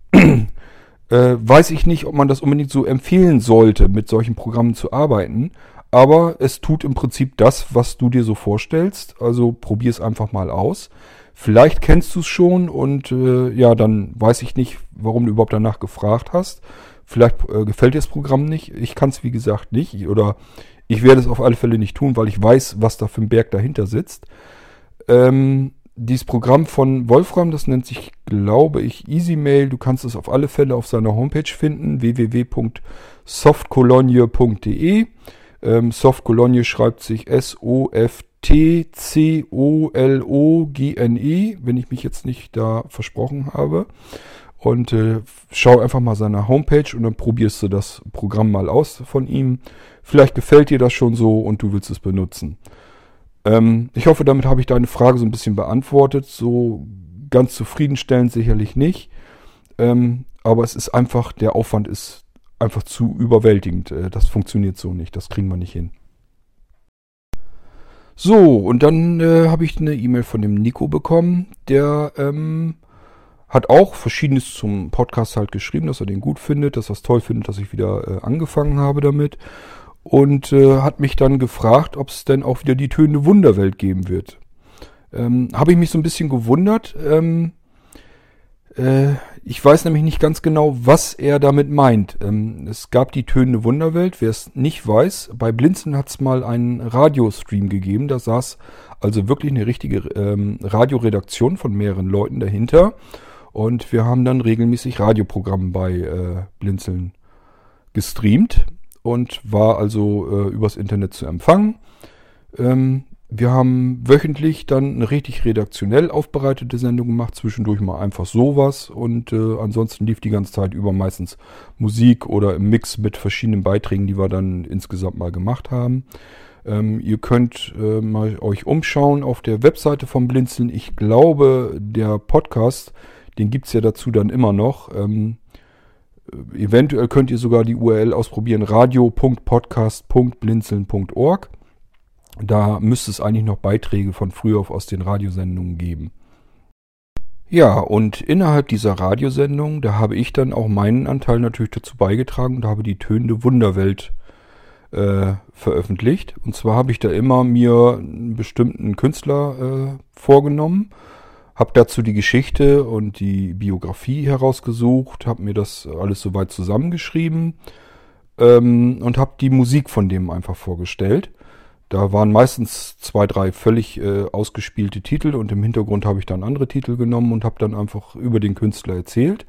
äh, weiß ich nicht, ob man das unbedingt so empfehlen sollte, mit solchen Programmen zu arbeiten. Aber es tut im Prinzip das, was du dir so vorstellst. Also probier es einfach mal aus. Vielleicht kennst du es schon und äh, ja, dann weiß ich nicht, warum du überhaupt danach gefragt hast. Vielleicht äh, gefällt dir das Programm nicht. Ich kann es wie gesagt nicht. Oder ich werde es auf alle Fälle nicht tun, weil ich weiß, was da für ein Berg dahinter sitzt. Ähm, dieses Programm von Wolfram, das nennt sich, glaube ich, EasyMail. Du kannst es auf alle Fälle auf seiner Homepage finden, www.softkolonie.de. Ähm, Softkolonie schreibt sich S-O-F-T-C-O-L-O-G-N-E, wenn ich mich jetzt nicht da versprochen habe und äh, schau einfach mal seine Homepage und dann probierst du das Programm mal aus von ihm. Vielleicht gefällt dir das schon so und du willst es benutzen. Ähm, ich hoffe, damit habe ich deine Frage so ein bisschen beantwortet. So ganz zufriedenstellend sicherlich nicht. Ähm, aber es ist einfach, der Aufwand ist einfach zu überwältigend. Äh, das funktioniert so nicht. Das kriegen wir nicht hin. So, und dann äh, habe ich eine E-Mail von dem Nico bekommen, der ähm, hat auch Verschiedenes zum Podcast halt geschrieben, dass er den gut findet, dass er es toll findet, dass ich wieder äh, angefangen habe damit. Und äh, hat mich dann gefragt, ob es denn auch wieder die tönende Wunderwelt geben wird. ähm, habe ich mich so ein bisschen gewundert. Ähm, äh, ich weiß nämlich nicht ganz genau, was er damit meint. Ähm, es gab die tönende Wunderwelt. Wer es nicht weiß, bei Blinzen hat es mal einen Radiostream gegeben. Da saß also wirklich eine richtige ähm, Radioredaktion von mehreren Leuten dahinter. Und wir haben dann regelmäßig Radioprogramme bei äh, Blinzeln gestreamt und war also äh, übers Internet zu empfangen. Ähm, wir haben wöchentlich dann eine richtig redaktionell aufbereitete Sendung gemacht, zwischendurch mal einfach sowas und äh, ansonsten lief die ganze Zeit über meistens Musik oder im Mix mit verschiedenen Beiträgen, die wir dann insgesamt mal gemacht haben. Ähm, ihr könnt äh, mal euch umschauen auf der Webseite vom Blinzeln. Ich glaube, der Podcast, den gibt's ja dazu dann immer noch. Ähm, eventuell könnt ihr sogar die URL ausprobieren, radio.podcast.blinzeln.org. Da müsste es eigentlich noch Beiträge von früher aus den Radiosendungen geben. Ja, und innerhalb dieser Radiosendung, da habe ich dann auch meinen Anteil natürlich dazu beigetragen und habe die tönende Wunderwelt äh, veröffentlicht. Und zwar habe ich da immer mir einen bestimmten Künstler äh, vorgenommen, habe dazu die Geschichte und die Biografie herausgesucht, habe mir das alles soweit zusammengeschrieben ähm, und habe die Musik von dem einfach vorgestellt. Da waren meistens zwei, drei völlig äh, ausgespielte Titel und im Hintergrund habe ich dann andere Titel genommen und habe dann einfach über den Künstler erzählt.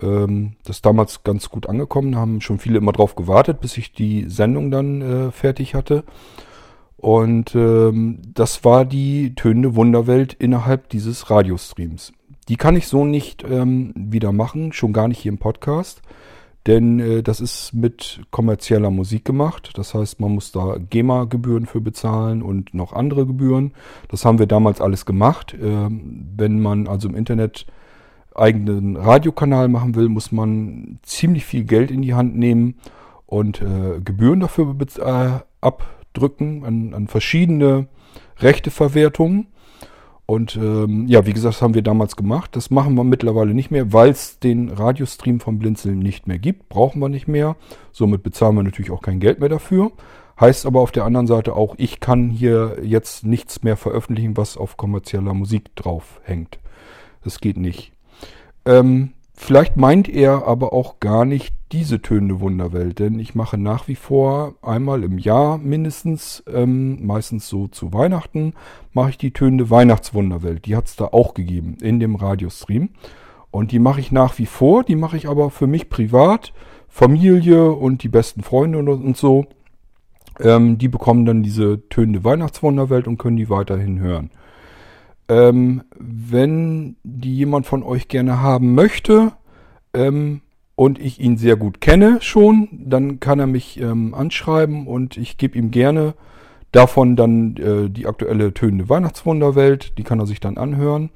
Ähm, das ist damals ganz gut angekommen, haben schon viele immer drauf gewartet, bis ich die Sendung dann äh, fertig hatte. Und ähm, das war die tönende Wunderwelt innerhalb dieses Radiostreams. Die kann ich so nicht ähm, wieder machen, schon gar nicht hier im Podcast. Denn äh, das ist mit kommerzieller Musik gemacht. Das heißt, man muss da GEMA-Gebühren für bezahlen und noch andere Gebühren. Das haben wir damals alles gemacht. Ähm, wenn man also im Internet eigenen Radiokanal machen will, muss man ziemlich viel Geld in die Hand nehmen und äh, Gebühren dafür äh, abdrücken an, an verschiedene Rechteverwertungen. Und ähm, ja, wie gesagt, das haben wir damals gemacht. Das machen wir mittlerweile nicht mehr, weil es den Radiostream vom Blinzeln nicht mehr gibt. Brauchen wir nicht mehr. Somit bezahlen wir natürlich auch kein Geld mehr dafür. Heißt aber auf der anderen Seite auch, ich kann hier jetzt nichts mehr veröffentlichen, was auf kommerzieller Musik drauf hängt. Das geht nicht. Ähm, Vielleicht meint er aber auch gar nicht diese tönende Wunderwelt, denn ich mache nach wie vor einmal im Jahr mindestens, ähm, meistens so zu Weihnachten, mache ich die tönende Weihnachtswunderwelt. Die hat es da auch gegeben in dem Radiostream. Und die mache ich nach wie vor, die mache ich aber für mich privat, Familie und die besten Freunde und, und so. Ähm, die bekommen dann diese tönende Weihnachtswunderwelt und können die weiterhin hören. Ähm, wenn die jemand von euch gerne haben möchte ähm, und ich ihn sehr gut kenne schon, dann kann er mich ähm, anschreiben und ich gebe ihm gerne davon dann äh, die aktuelle tönende Weihnachtswunderwelt. Die kann er sich dann anhören.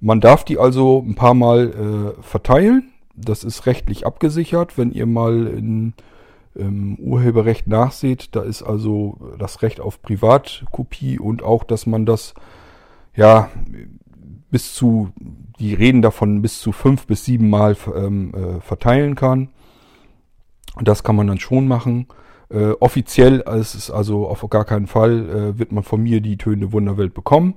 Man darf die also ein paar Mal äh, verteilen. Das ist rechtlich abgesichert. Wenn ihr mal in ähm, Urheberrecht nachseht, da ist also das Recht auf Privatkopie und auch, dass man das ja, bis zu, die reden davon, bis zu fünf bis sieben Mal ähm, äh, verteilen kann. Das kann man dann schon machen. Äh, offiziell ist es also auf gar keinen Fall, äh, wird man von mir die Töne Wunderwelt bekommen.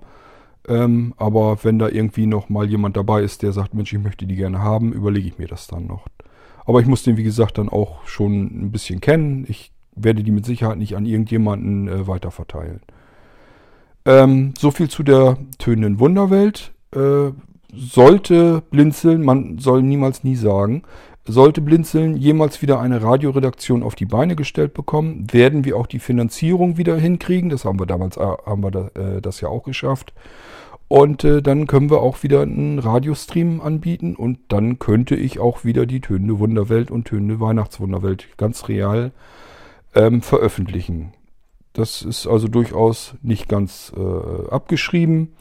Ähm, aber wenn da irgendwie noch mal jemand dabei ist, der sagt, Mensch, ich möchte die gerne haben, überlege ich mir das dann noch. Aber ich muss den, wie gesagt, dann auch schon ein bisschen kennen. Ich werde die mit Sicherheit nicht an irgendjemanden äh, weiterverteilen. Ähm, so viel zu der tönenden Wunderwelt. Äh, sollte Blinzeln, man soll niemals nie sagen, sollte Blinzeln jemals wieder eine Radioredaktion auf die Beine gestellt bekommen, werden wir auch die Finanzierung wieder hinkriegen. Das haben wir damals äh, haben wir da, äh, das ja auch geschafft. Und äh, dann können wir auch wieder einen Radiostream anbieten und dann könnte ich auch wieder die tönende Wunderwelt und tönende Weihnachtswunderwelt ganz real ähm, veröffentlichen. Das ist also durchaus nicht ganz äh, abgeschrieben.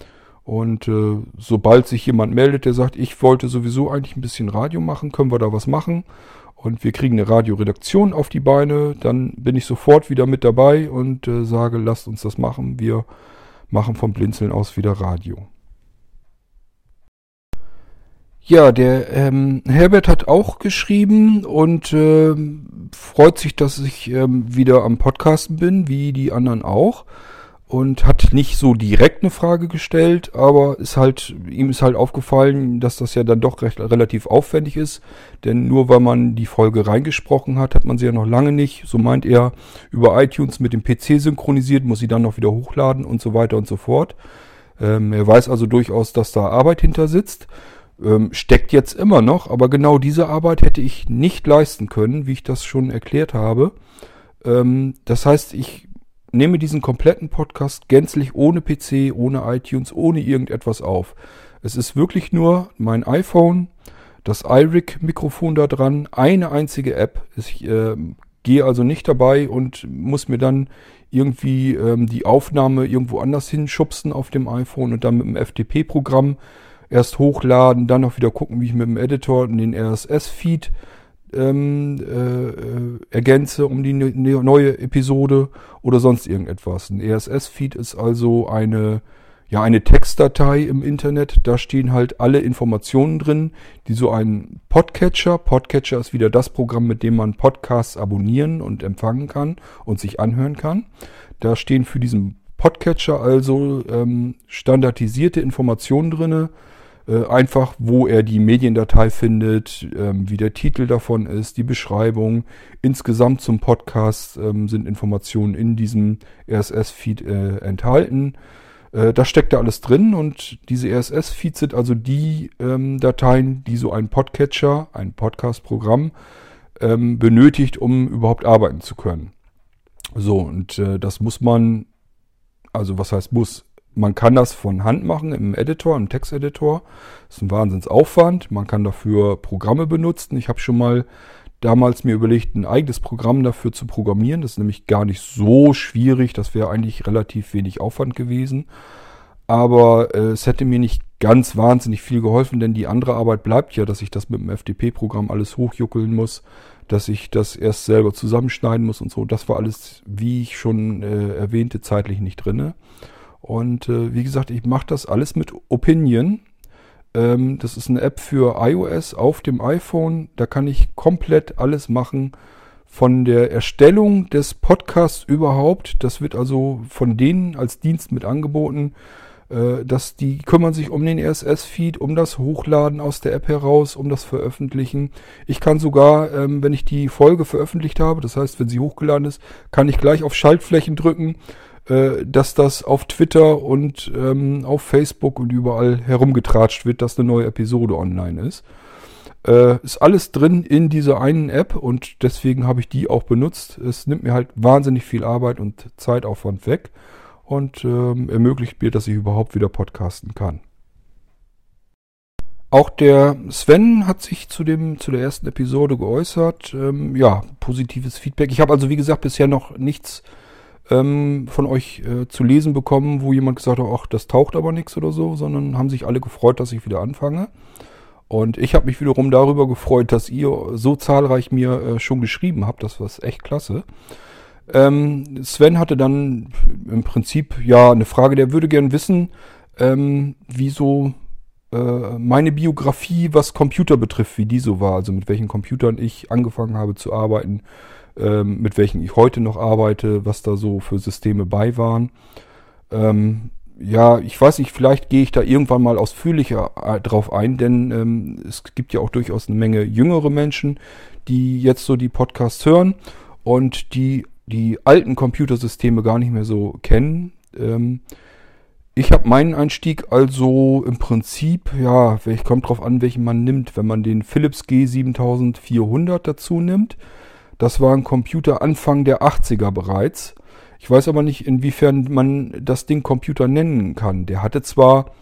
Und äh, sobald sich jemand meldet, der sagt, ich wollte sowieso eigentlich ein bisschen Radio machen, können wir da was machen? Und wir kriegen eine Radioredaktion auf die Beine, dann bin ich sofort wieder mit dabei und äh, sage, lasst uns das machen. Wir machen vom Blinzeln aus wieder Radio. Ja, der ähm, Herbert hat auch geschrieben und äh, freut sich, dass ich ähm, wieder am Podcasten bin, wie die anderen auch. und hat nicht so direkt eine Frage gestellt, aber ist halt, ihm ist halt aufgefallen, dass das ja dann doch recht, relativ aufwendig ist. Denn nur weil man die Folge reingesprochen hat, hat man sie ja noch lange nicht, so meint er, über iTunes mit dem PC synchronisiert, muss sie dann noch wieder hochladen und so weiter und so fort. Ähm, er weiß also durchaus, dass da Arbeit hinter sitzt. Ähm, steckt jetzt immer noch, aber genau diese Arbeit hätte ich nicht leisten können, wie ich das schon erklärt habe. Ähm, das heißt, ich nehme diesen kompletten Podcast gänzlich ohne PC, ohne iTunes, ohne irgendetwas auf. Es ist wirklich nur mein iPhone, das iRig-Mikrofon da dran, eine einzige App. Ich äh, gehe also nicht dabei und muss mir dann irgendwie ähm, die Aufnahme irgendwo anders hinschubsen auf dem iPhone und dann mit dem FTP-Programm erst hochladen, dann noch wieder gucken, wie ich mit dem Editor den RSS-Feed ähm, äh, äh, ergänze um die ne, ne neue Episode oder sonst irgendetwas. Ein RSS-Feed ist also eine, ja, eine Textdatei im Internet. Da stehen halt alle Informationen drin, die so ein Podcatcher, Podcatcher ist wieder das Programm, mit dem man Podcasts abonnieren und empfangen kann und sich anhören kann. Da stehen für diesen Podcatcher also ähm, standardisierte Informationen drinne äh, einfach, wo er die Mediendatei findet, ähm, wie der Titel davon ist, die Beschreibung. Insgesamt zum Podcast ähm, sind Informationen in diesem RSS-Feed äh, enthalten. Äh, da steckt da alles drin und diese RSS-Feeds sind also die ähm, Dateien, die so ein Podcatcher, ein Podcast-Programm ähm, benötigt, um überhaupt arbeiten zu können. So, und äh, das muss man, also was heißt muss? Man kann das von Hand machen im Editor, im Texteditor. Das ist ein Wahnsinnsaufwand. Man kann dafür Programme benutzen. Ich habe schon mal damals mir überlegt, ein eigenes Programm dafür zu programmieren. Das ist nämlich gar nicht so schwierig. Das wäre eigentlich relativ wenig Aufwand gewesen. Aber äh, es hätte mir nicht ganz wahnsinnig viel geholfen, denn die andere Arbeit bleibt ja, dass ich das mit dem FTP-Programm alles hochjuckeln muss, dass ich das erst selber zusammenschneiden muss und so. Das war alles, wie ich schon äh, erwähnte, zeitlich nicht drinne. Und äh, wie gesagt, ich mache das alles mit Opinion. Ähm, das ist eine App für iOS auf dem iPhone. Da kann ich komplett alles machen. Von der Erstellung des Podcasts überhaupt. Das wird also von denen als Dienst mit angeboten. Äh, dass die kümmern sich um den RSS-Feed, um das Hochladen aus der App heraus, um das Veröffentlichen. Ich kann sogar, ähm, wenn ich die Folge veröffentlicht habe, das heißt, wenn sie hochgeladen ist, kann ich gleich auf Schaltflächen drücken äh, dass das auf Twitter und ähm, auf Facebook und überall herumgetratscht wird, dass eine neue Episode online ist. Äh, ist alles drin in dieser einen App und deswegen habe ich die auch benutzt. Es nimmt mir halt wahnsinnig viel Arbeit und Zeitaufwand weg und ähm, ermöglicht mir, dass ich überhaupt wieder podcasten kann. Auch der Sven hat sich zu dem zu der ersten Episode geäußert. Ähm, ja, positives Feedback. Ich habe also wie gesagt bisher noch nichts ähm, von euch äh, zu lesen bekommen, wo jemand gesagt hat, ach, das taucht aber nichts oder so, sondern haben sich alle gefreut, dass ich wieder anfange. Und ich habe mich wiederum darüber gefreut, dass ihr so zahlreich mir äh, schon geschrieben habt. Das war echt klasse. Ähm, Sven hatte dann im Prinzip ja eine Frage, der würde gern wissen, ähm, wieso äh, meine Biografie, was Computer betrifft, wie die so war. Also mit welchen Computern ich angefangen habe zu arbeiten, ähm, mit welchen ich heute noch arbeite, was da so für Systeme bei waren. Ähm, ja, ich weiß nicht, vielleicht gehe ich da irgendwann mal ausführlicher äh, drauf ein, denn ähm, es gibt ja auch durchaus eine Menge jüngere Menschen, die jetzt so die Podcasts hören und die die alten Computersysteme gar nicht mehr so kennen. Ähm, ich habe meinen Einstieg also im Prinzip, ja, ich kommt drauf an, welchen man nimmt. Wenn man den Philips G7400 dazu nimmt, das war ein Computer Anfang der 80er bereits. Ich weiß aber nicht, inwiefern man das Ding Computer nennen kann. Der hatte zwar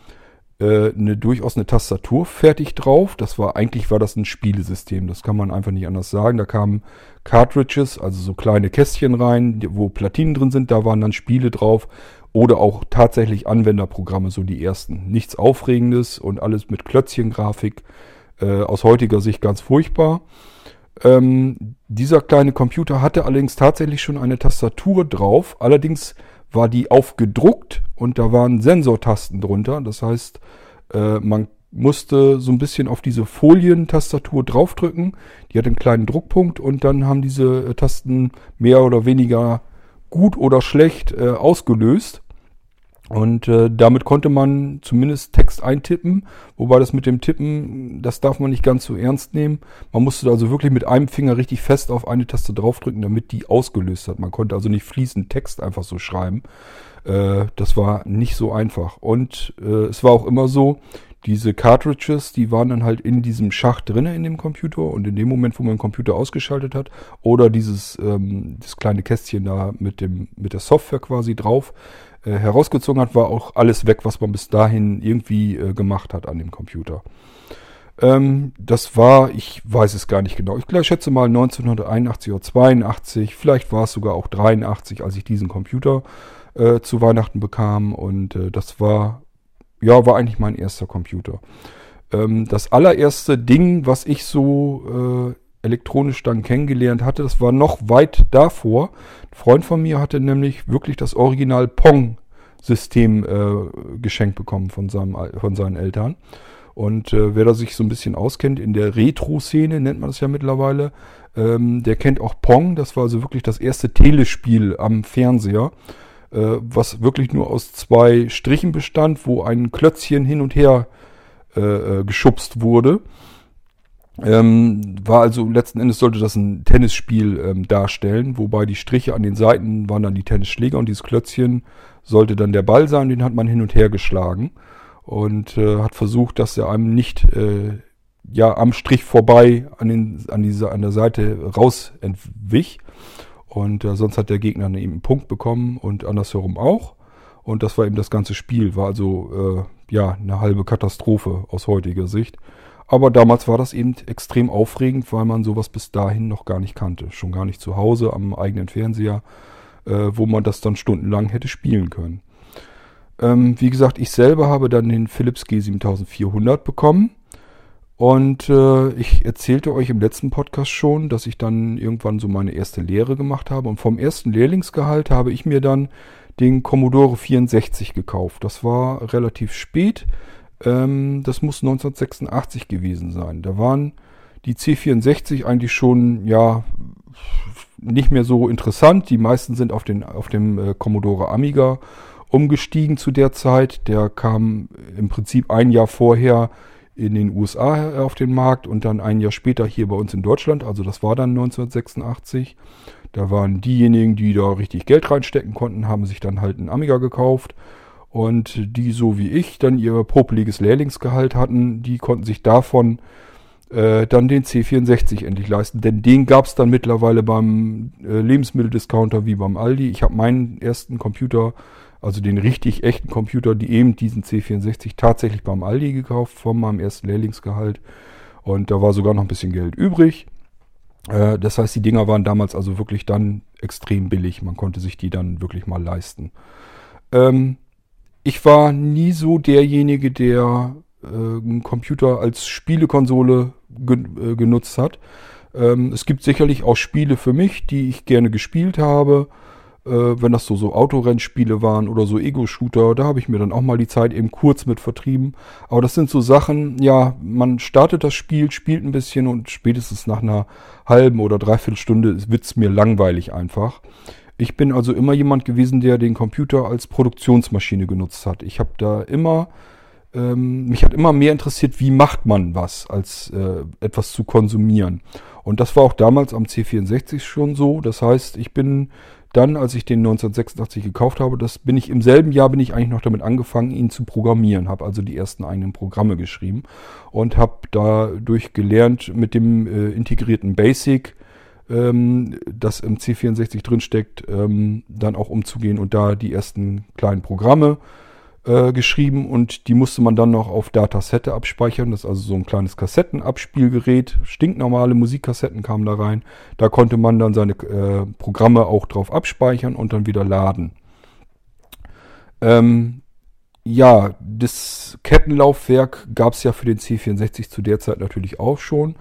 äh, eine, durchaus eine Tastatur fertig drauf. Das war, eigentlich war das ein Spielesystem. Das kann man einfach nicht anders sagen. Da kamen Cartridges, also so kleine Kästchen rein, wo Platinen drin sind. Da waren dann Spiele drauf. Oder auch tatsächlich Anwenderprogramme, so die ersten. Nichts Aufregendes und alles mit Klötzchengrafik. Äh, aus heutiger Sicht ganz furchtbar. Ähm, dieser kleine Computer hatte allerdings tatsächlich schon eine Tastatur drauf. Allerdings war die aufgedruckt und da waren Sensortasten drunter. Das heißt, äh, man musste so ein bisschen auf diese Folientastatur draufdrücken. Die hat einen kleinen Druckpunkt und dann haben diese äh, Tasten mehr oder weniger gut oder schlecht äh, ausgelöst. Und äh, damit konnte man zumindest Text eintippen, wobei das mit dem Tippen, das darf man nicht ganz so ernst nehmen. Man musste also wirklich mit einem Finger richtig fest auf eine Taste draufdrücken, damit die ausgelöst hat. Man konnte also nicht fließend Text einfach so schreiben. Äh, das war nicht so einfach. Und äh, es war auch immer so, diese Cartridges, die waren dann halt in diesem Schacht drinne in dem Computer und in dem Moment, wo man den Computer ausgeschaltet hat oder dieses ähm, das kleine Kästchen da mit dem mit der Software quasi drauf äh, herausgezogen hat, war auch alles weg, was man bis dahin irgendwie äh, gemacht hat an dem Computer. Ähm, das war, ich weiß es gar nicht genau. Ich schätze mal 1981 oder 82, vielleicht war es sogar auch 83, als ich diesen Computer äh, zu Weihnachten bekam und äh, das war ja, war eigentlich mein erster Computer. Ähm, das allererste Ding, was ich so äh, elektronisch dann kennengelernt hatte, das war noch weit davor. Ein Freund von mir hatte nämlich wirklich das Original Pong-System äh, geschenkt bekommen von, seinem, von seinen Eltern. Und äh, wer da sich so ein bisschen auskennt, in der Retro-Szene nennt man das ja mittlerweile, ähm, der kennt auch Pong. Das war also wirklich das erste Telespiel am Fernseher äh, was wirklich nur aus zwei Strichen bestand, wo ein Klötzchen hin und her äh, äh, geschubst wurde. Ähm, war also letzten Endes sollte das ein Tennisspiel ähm, darstellen, wobei die Striche an den Seiten waren dann die Tennisschläger und dieses Klötzchen sollte dann der Ball sein, den hat man hin und her geschlagen und äh, hat versucht, dass er einem nicht äh, ja am Strich vorbei an, den, an, diese, an der Seite raus entwich. Und äh, sonst hat der Gegner eben einen Punkt bekommen und andersherum auch. Und das war eben das ganze Spiel. War also äh, ja eine halbe Katastrophe aus heutiger Sicht. Aber damals war das eben extrem aufregend, weil man sowas bis dahin noch gar nicht kannte. Schon gar nicht zu Hause am eigenen Fernseher, äh, wo man das dann stundenlang hätte spielen können. Ähm, wie gesagt, ich selber habe dann den Philips G7400 bekommen. Und äh, ich erzählte euch im letzten Podcast schon, dass ich dann irgendwann so meine erste Lehre gemacht habe. Und vom ersten Lehrlingsgehalt habe ich mir dann den Commodore 64 gekauft. Das war relativ spät. Ähm, das muss 1986 gewesen sein. Da waren die C64 eigentlich schon, ja, nicht mehr so interessant. Die meisten sind auf, den, auf dem äh, Commodore Amiga umgestiegen zu der Zeit. Der kam im Prinzip ein Jahr vorher in den USA auf den Markt und dann ein Jahr später hier bei uns in Deutschland. Also das war dann 1986. Da waren diejenigen, die da richtig Geld reinstecken konnten, haben sich dann halt einen Amiga gekauft. Und die, so wie ich, dann ihr popeliges Lehrlingsgehalt hatten, die konnten sich davon äh, dann den C64 endlich leisten. Denn den gab es dann mittlerweile beim äh, Lebensmitteldiscounter wie beim Aldi. Ich habe meinen ersten Computer also den richtig echten Computer, die eben diesen C64 tatsächlich beim Aldi gekauft, von meinem ersten Lehrlingsgehalt. Und da war sogar noch ein bisschen Geld übrig. Äh, das heißt, die Dinger waren damals also wirklich dann extrem billig. Man konnte sich die dann wirklich mal leisten. Ähm, ich war nie so derjenige, der äh, einen Computer als Spielekonsole gen äh, genutzt hat. Ähm, es gibt sicherlich auch Spiele für mich, die ich gerne gespielt habe äh, wenn das so, so Autorennspiele waren oder so Ego-Shooter, da habe ich mir dann auch mal die Zeit eben kurz mit vertrieben. Aber das sind so Sachen, ja, man startet das Spiel, spielt ein bisschen und spätestens nach einer halben oder dreiviertel Stunde wird's mir langweilig einfach. Ich bin also immer jemand gewesen, der den Computer als Produktionsmaschine genutzt hat. Ich habe da immer, ähm, mich hat immer mehr interessiert, wie macht man was, als äh, etwas zu konsumieren. Und das war auch damals am C64 schon so. Das heißt, ich bin dann, als ich den 1986 gekauft habe, das bin ich im selben Jahr bin ich eigentlich noch damit angefangen, ihn zu programmieren, habe also die ersten eigenen Programme geschrieben und habe dadurch gelernt mit dem äh, integrierten Basic, ähm, das im C64 drinsteckt, ähm, dann auch umzugehen und da die ersten kleinen Programme äh, geschrieben und die musste man dann noch auf Datasette abspeichern. Das ist also so ein kleines Kassettenabspielgerät. Stinknormale Musikkassetten kamen da rein. Da konnte man dann seine äh, Programme auch drauf abspeichern und dann wieder laden. Ähm, ja, das Kettenlaufwerk gab es ja für den C64 zu der Zeit natürlich auch schon.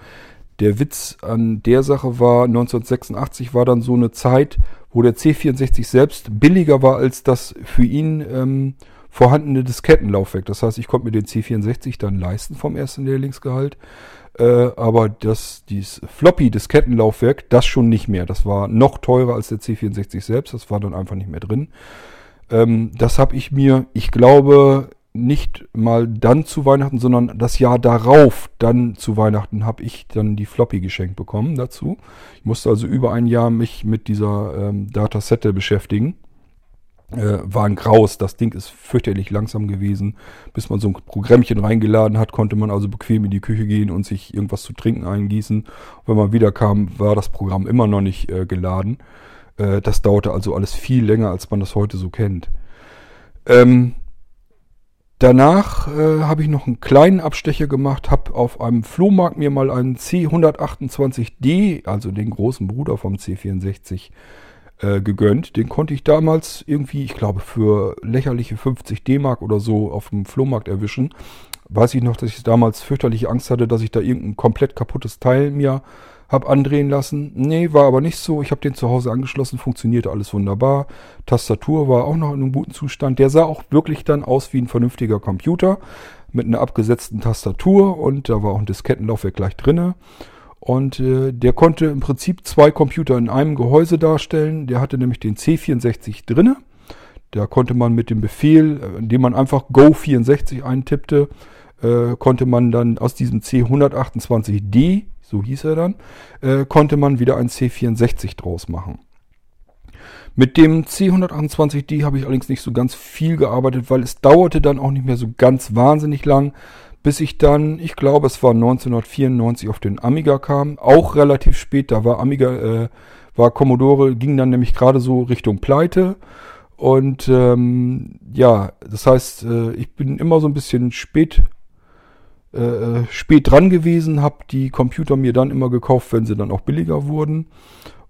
Der Witz an der Sache war, 1986 war dann so eine Zeit, wo der C64 selbst billiger war als das für ihn ähm, vorhandene Diskettenlaufwerk. Das heißt, ich konnte mir den C64 dann leisten vom ersten Lehrlingsgehalt. Äh, aber das dieses Floppy-Diskettenlaufwerk, das schon nicht mehr. Das war noch teurer als der C64 selbst. Das war dann einfach nicht mehr drin. Ähm, das habe ich mir, ich glaube, nicht mal dann zu Weihnachten, sondern das Jahr darauf, dann zu Weihnachten, habe ich dann die Floppy geschenkt bekommen dazu. Ich musste also über ein Jahr mich mit dieser ähm, Datasette beschäftigen. Äh, war ein Graus. Das Ding ist fürchterlich langsam gewesen. Bis man so ein Programmchen reingeladen hat, konnte man also bequem in die Küche gehen und sich irgendwas zu trinken eingießen. Und wenn man wiederkam, war das Programm immer noch nicht äh, geladen. Äh, das dauerte also alles viel länger, als man das heute so kennt. Ähm, danach äh, habe ich noch einen kleinen Abstecher gemacht, habe auf einem Flohmarkt mir mal einen C128D, also den großen Bruder vom C64, äh, gegönnt. Den konnte ich damals irgendwie, ich glaube, für lächerliche 50 D-Mark oder so auf dem Flohmarkt erwischen. Weiß ich noch, dass ich damals fürchterliche Angst hatte, dass ich da irgendein komplett kaputtes Teil mir hab andrehen lassen. Nee, war aber nicht so. Ich habe den zu Hause angeschlossen, funktionierte alles wunderbar. Tastatur war auch noch in einem guten Zustand. Der sah auch wirklich dann aus wie ein vernünftiger Computer mit einer abgesetzten Tastatur und da war auch ein Diskettenlaufwerk gleich drinne. Und äh, der konnte im Prinzip zwei Computer in einem Gehäuse darstellen. Der hatte nämlich den C64 drinne. Da konnte man mit dem Befehl, äh, indem man einfach Go64 eintippte, äh, konnte man dann aus diesem C128D, so hieß er dann, äh, konnte man wieder ein C64 draus machen. Mit dem C128D habe ich allerdings nicht so ganz viel gearbeitet, weil es dauerte dann auch nicht mehr so ganz wahnsinnig lang, bis ich dann, ich glaube, es war 1994 auf den Amiga kam, auch relativ spät, da war Amiga, äh, war Commodore, ging dann nämlich gerade so Richtung Pleite. Und ähm, ja, das heißt, äh, ich bin immer so ein bisschen spät, äh, äh spät dran gewesen, habe die Computer mir dann immer gekauft, wenn sie dann auch billiger wurden.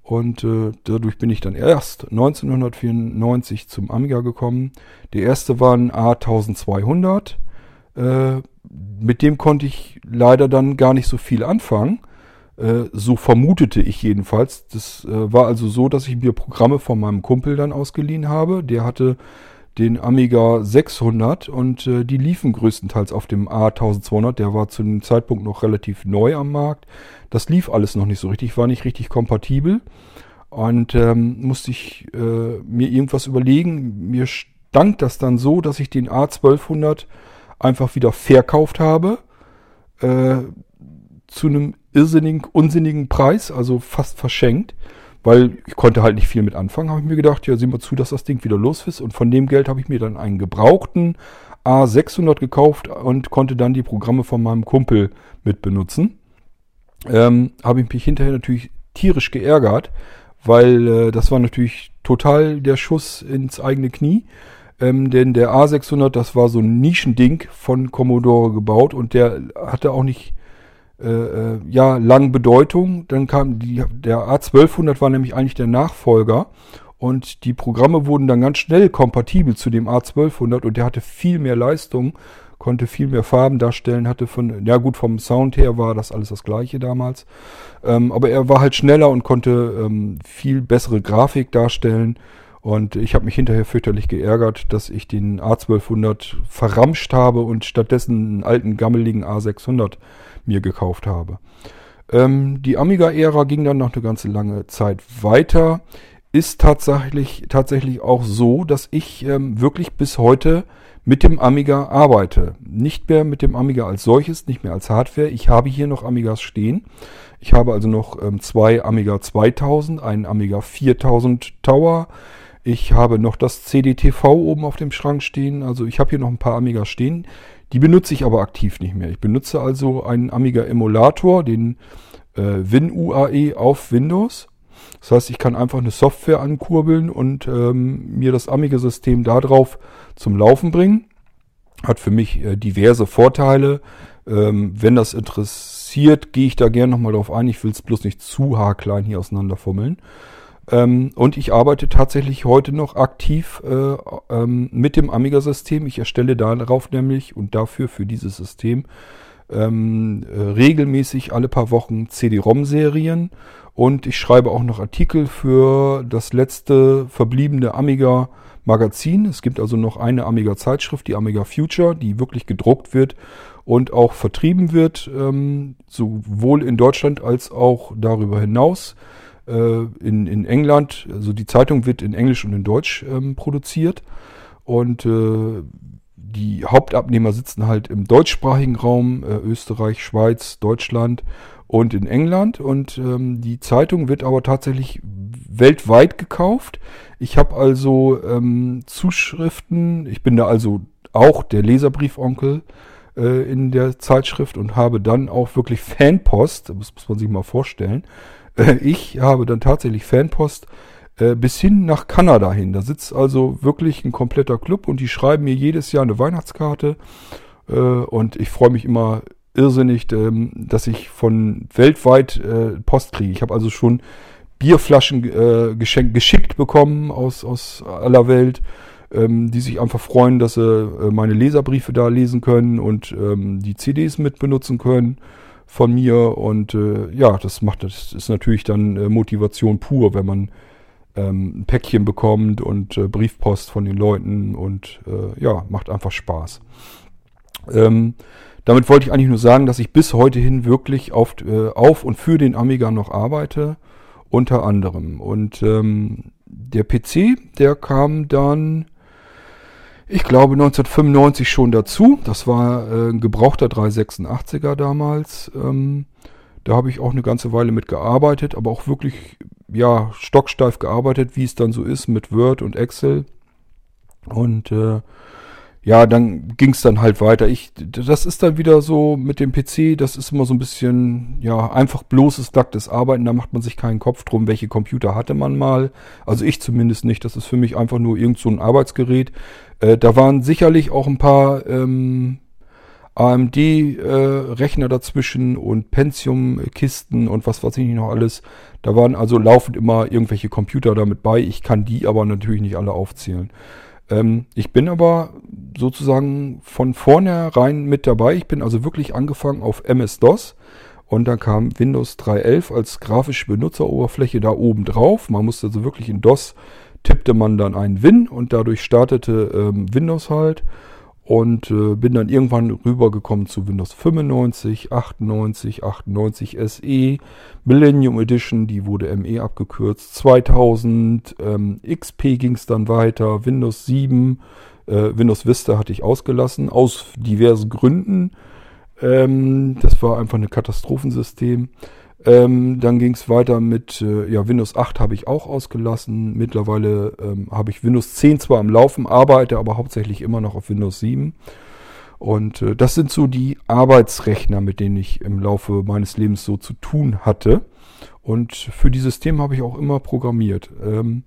Und äh, dadurch bin ich dann erst 1994 zum Amiga gekommen. Der erste war ein A1200. Äh, mit dem konnte ich leider dann gar nicht so viel anfangen. Äh, so vermutete ich jedenfalls. Das äh, war also so, dass ich mir Programme von meinem Kumpel dann ausgeliehen habe. Der hatte den Amiga 600 und äh, die liefen größtenteils auf dem A1200. Der war zu dem Zeitpunkt noch relativ neu am Markt. Das lief alles noch nicht so richtig, war nicht richtig kompatibel. Und ähm, musste ich äh, mir irgendwas überlegen. Mir stank das dann so, dass ich den A1200 einfach wieder verkauft habe. Äh, zu einem irrsinnigen, unsinnigen Preis, also fast verschenkt. Weil ich konnte halt nicht viel mit anfangen, habe ich mir gedacht, ja, sieh mal zu, dass das Ding wieder los ist. Und von dem Geld habe ich mir dann einen gebrauchten A600 gekauft und konnte dann die Programme von meinem Kumpel mit benutzen. Ähm, habe ich mich hinterher natürlich tierisch geärgert, weil äh, das war natürlich total der Schuss ins eigene Knie. Ähm, denn der A600, das war so ein Nischending von Commodore gebaut und der hatte auch nicht äh, äh ja lang Bedeutung. Dann kam die, der A1200 war nämlich eigentlich der Nachfolger und die Programme wurden dann ganz schnell kompatibel zu dem A1200 und der hatte viel mehr Leistung, konnte viel mehr Farben darstellen, hatte von, ja gut, vom Sound her war das alles das gleiche damals. Ähm, aber er war halt schneller und konnte ähm, viel bessere Grafik darstellen. Und ich habe mich hinterher fürchterlich geärgert, dass ich den A1200 verramscht habe und stattdessen einen alten gammeligen A600 mir gekauft habe. Ähm, die Amiga-Ära ging dann noch eine ganze lange Zeit weiter. Ist tatsächlich, tatsächlich auch so, dass ich ähm, wirklich bis heute mit dem Amiga arbeite. Nicht mehr mit dem Amiga als solches, nicht mehr als Hardware. Ich habe hier noch Amigas stehen. Ich habe also noch ähm, zwei Amiga 2000, einen Amiga 4000 Tower, ich habe noch das CDTV oben auf dem Schrank stehen. Also ich habe hier noch ein paar Amiga stehen. Die benutze ich aber aktiv nicht mehr. Ich benutze also einen Amiga Emulator, den äh, WinUAE auf Windows. Das heißt, ich kann einfach eine Software ankurbeln und ähm, mir das Amiga-System darauf zum Laufen bringen. Hat für mich äh, diverse Vorteile. Ähm, wenn das interessiert, gehe ich da gerne nochmal drauf ein. Ich will es bloß nicht zu haarklein hier auseinanderfummeln. Ähm, und ich arbeite tatsächlich heute noch aktiv äh, ähm, mit dem Amiga-System. Ich erstelle darauf nämlich und dafür für dieses System ähm, äh, regelmäßig alle paar Wochen CD-ROM-Serien und ich schreibe auch noch Artikel für das letzte verbliebene Amiga Magazin. Es gibt also noch eine Amiga Zeitschrift, die Amiga Future, die wirklich gedruckt wird und auch vertrieben wird, ähm, sowohl in Deutschland als auch darüber hinaus. Äh, in, in England. Also die Zeitung wird in Englisch und in Deutsch ähm, produziert. Und äh, die Hauptabnehmer sitzen halt im deutschsprachigen Raum, äh, Österreich, Schweiz, Deutschland und in England. Und ähm, die Zeitung wird aber tatsächlich weltweit gekauft. Ich habe also ähm, Zuschriften, ich bin da also auch der Leserbriefonkel äh, in der Zeitschrift und habe dann auch wirklich Fanpost, das muss man sich mal vorstellen. Äh, ich habe dann tatsächlich Fanpost äh, bis hin nach Kanada hin. Da sitzt also wirklich ein kompletter Club und die schreiben mir jedes Jahr eine Weihnachtskarte. Äh, und ich freue mich immer irrsinnig, ähm, dass ich von weltweit Post kriege. Ich habe also schon Bierflaschen geschickt bekommen aus, aus aller Welt, ähm, die sich einfach freuen, dass sie meine Leserbriefe da lesen können und ähm, die CDs mit benutzen können von mir. Und äh, ja, das macht das ist natürlich dann äh, Motivation pur, wenn man ähm, ein Päckchen bekommt und äh, Briefpost von den Leuten und äh, ja, macht einfach Spaß. Ähm, damit wollte ich eigentlich nur sagen, dass ich bis heute hin wirklich auf, äh, auf und für den Amiga noch arbeite unter anderem. Und ähm, der PC, der kam dann, ich glaube 1995 schon dazu. Das war äh, ein gebrauchter 386er damals. Ähm, da habe ich auch eine ganze Weile mit gearbeitet, aber auch wirklich ja stocksteif gearbeitet, wie es dann so ist mit Word und Excel. Und äh, ja, dann ging es dann halt weiter. Ich, das ist dann wieder so mit dem PC, das ist immer so ein bisschen, ja, einfach bloßes nacktes Arbeiten, da macht man sich keinen Kopf drum, welche Computer hatte man mal. Also ich zumindest nicht, das ist für mich einfach nur irgend so ein Arbeitsgerät. Äh, da waren sicherlich auch ein paar ähm, AMD-Rechner äh, dazwischen und Pentium-Kisten und was weiß ich noch alles. Da waren also laufend immer irgendwelche Computer damit bei. Ich kann die aber natürlich nicht alle aufzählen. Ähm, ich bin aber sozusagen von vornherein mit dabei. Ich bin also wirklich angefangen auf MS-DOS und dann kam Windows 3.11 als grafische Benutzeroberfläche da oben drauf. Man musste also wirklich in DOS tippte man dann einen Win und dadurch startete ähm, Windows halt und äh, bin dann irgendwann rübergekommen zu Windows 95, 98, 98 SE, Millennium Edition, die wurde ME abgekürzt, 2000, ähm, XP ging es dann weiter, Windows 7, äh, Windows Vista hatte ich ausgelassen, aus diversen Gründen. Ähm, das war einfach ein Katastrophensystem. Ähm, dann ging es weiter mit äh, ja, Windows 8 habe ich auch ausgelassen. Mittlerweile ähm, habe ich Windows 10 zwar am Laufen, arbeite aber hauptsächlich immer noch auf Windows 7. Und äh, das sind so die Arbeitsrechner, mit denen ich im Laufe meines Lebens so zu tun hatte. Und für die Systeme habe ich auch immer programmiert. Ähm,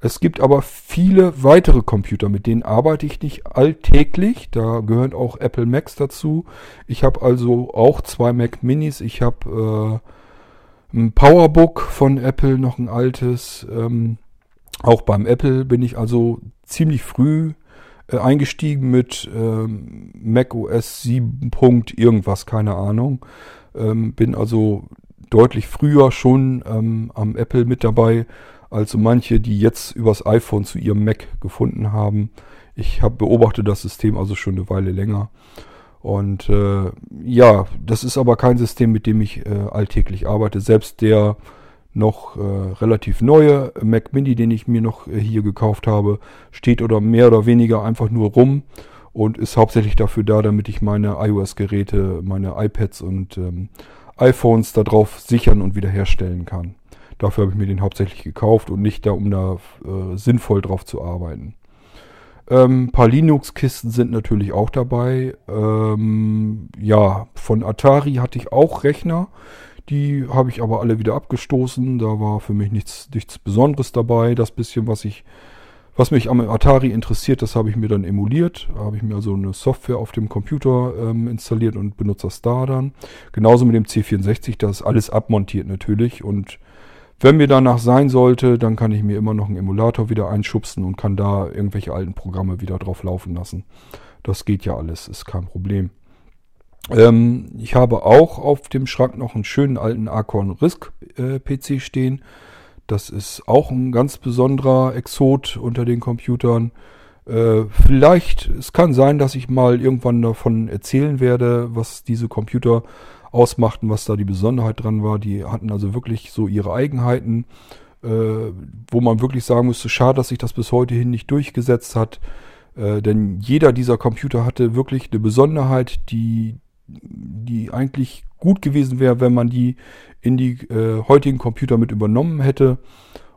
es gibt aber viele weitere Computer, mit denen arbeite ich nicht alltäglich. Da gehören auch Apple Macs dazu. Ich habe also auch zwei Mac Minis. Ich habe äh, ein Powerbook von Apple, noch ein altes. Ähm, auch beim Apple bin ich also ziemlich früh äh, eingestiegen mit ähm, Mac OS 7. irgendwas, keine Ahnung. Ähm, bin also deutlich früher schon ähm, am Apple mit dabei, als so manche, die jetzt übers iPhone zu ihrem Mac gefunden haben. Ich habe beobachtet das System also schon eine Weile länger. Und äh, ja, das ist aber kein System, mit dem ich äh, alltäglich arbeite. Selbst der noch äh, relativ neue Mac Mini, den ich mir noch äh, hier gekauft habe, steht oder mehr oder weniger einfach nur rum und ist hauptsächlich dafür da, damit ich meine iOS-Geräte, meine iPads und ähm, iPhones darauf sichern und wiederherstellen kann. Dafür habe ich mir den hauptsächlich gekauft und nicht da, um da äh, sinnvoll drauf zu arbeiten. Ähm, paar Linux-Kisten sind natürlich auch dabei. Ähm, ja, von Atari hatte ich auch Rechner. Die habe ich aber alle wieder abgestoßen. Da war für mich nichts, nichts Besonderes dabei. Das bisschen, was ich, was mich am Atari interessiert, das habe ich mir dann emuliert. Da habe ich mir also eine Software auf dem Computer ähm, installiert und benutze das da dann. Genauso mit dem C64, das ist alles abmontiert natürlich und wenn mir danach sein sollte, dann kann ich mir immer noch einen Emulator wieder einschubsen und kann da irgendwelche alten Programme wieder drauf laufen lassen. Das geht ja alles, ist kein Problem. Ähm, ich habe auch auf dem Schrank noch einen schönen alten Acorn RISC äh, PC stehen. Das ist auch ein ganz besonderer Exot unter den Computern. Äh, vielleicht, es kann sein, dass ich mal irgendwann davon erzählen werde, was diese Computer ausmachten, was da die Besonderheit dran war. Die hatten also wirklich so ihre Eigenheiten, äh, wo man wirklich sagen müsste, schade, dass sich das bis heute hin nicht durchgesetzt hat. Äh, denn jeder dieser Computer hatte wirklich eine Besonderheit, die, die eigentlich gut gewesen wäre, wenn man die in die äh, heutigen Computer mit übernommen hätte.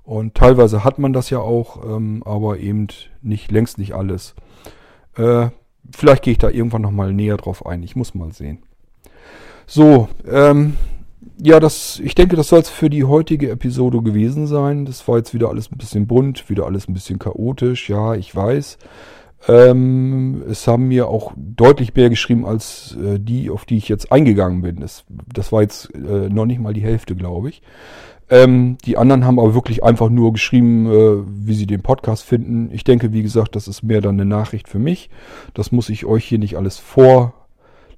Und teilweise hat man das ja auch, ähm, aber eben nicht, längst nicht alles. Äh, vielleicht gehe ich da irgendwann nochmal näher drauf ein. Ich muss mal sehen. So, ähm, ja, das, ich denke, das soll es für die heutige Episode gewesen sein. Das war jetzt wieder alles ein bisschen bunt, wieder alles ein bisschen chaotisch. Ja, ich weiß. Ähm, es haben mir auch deutlich mehr geschrieben als äh, die, auf die ich jetzt eingegangen bin. Das, das war jetzt äh, noch nicht mal die Hälfte, glaube ich. Ähm, die anderen haben aber wirklich einfach nur geschrieben, äh, wie sie den Podcast finden. Ich denke, wie gesagt, das ist mehr dann eine Nachricht für mich. Das muss ich euch hier nicht alles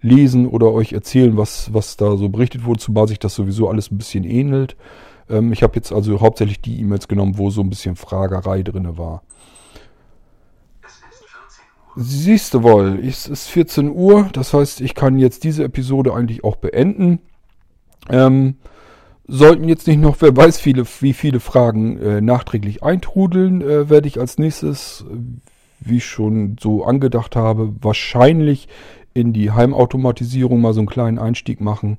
vorlesen oder euch erzählen, was, was da so berichtet wurde, zumal sich das sowieso alles ein bisschen ähnelt. Ähm, ich habe jetzt also hauptsächlich die E-Mails genommen, wo so ein bisschen Fragerei drinne war. Siehst du wohl, es ist 14 Uhr, das heißt, ich kann jetzt diese Episode eigentlich auch beenden. Ähm, Sollten jetzt nicht noch, wer weiß, viele, wie viele Fragen äh, nachträglich eintrudeln, äh, werde ich als nächstes, wie ich schon so angedacht habe, wahrscheinlich in die Heimautomatisierung mal so einen kleinen Einstieg machen.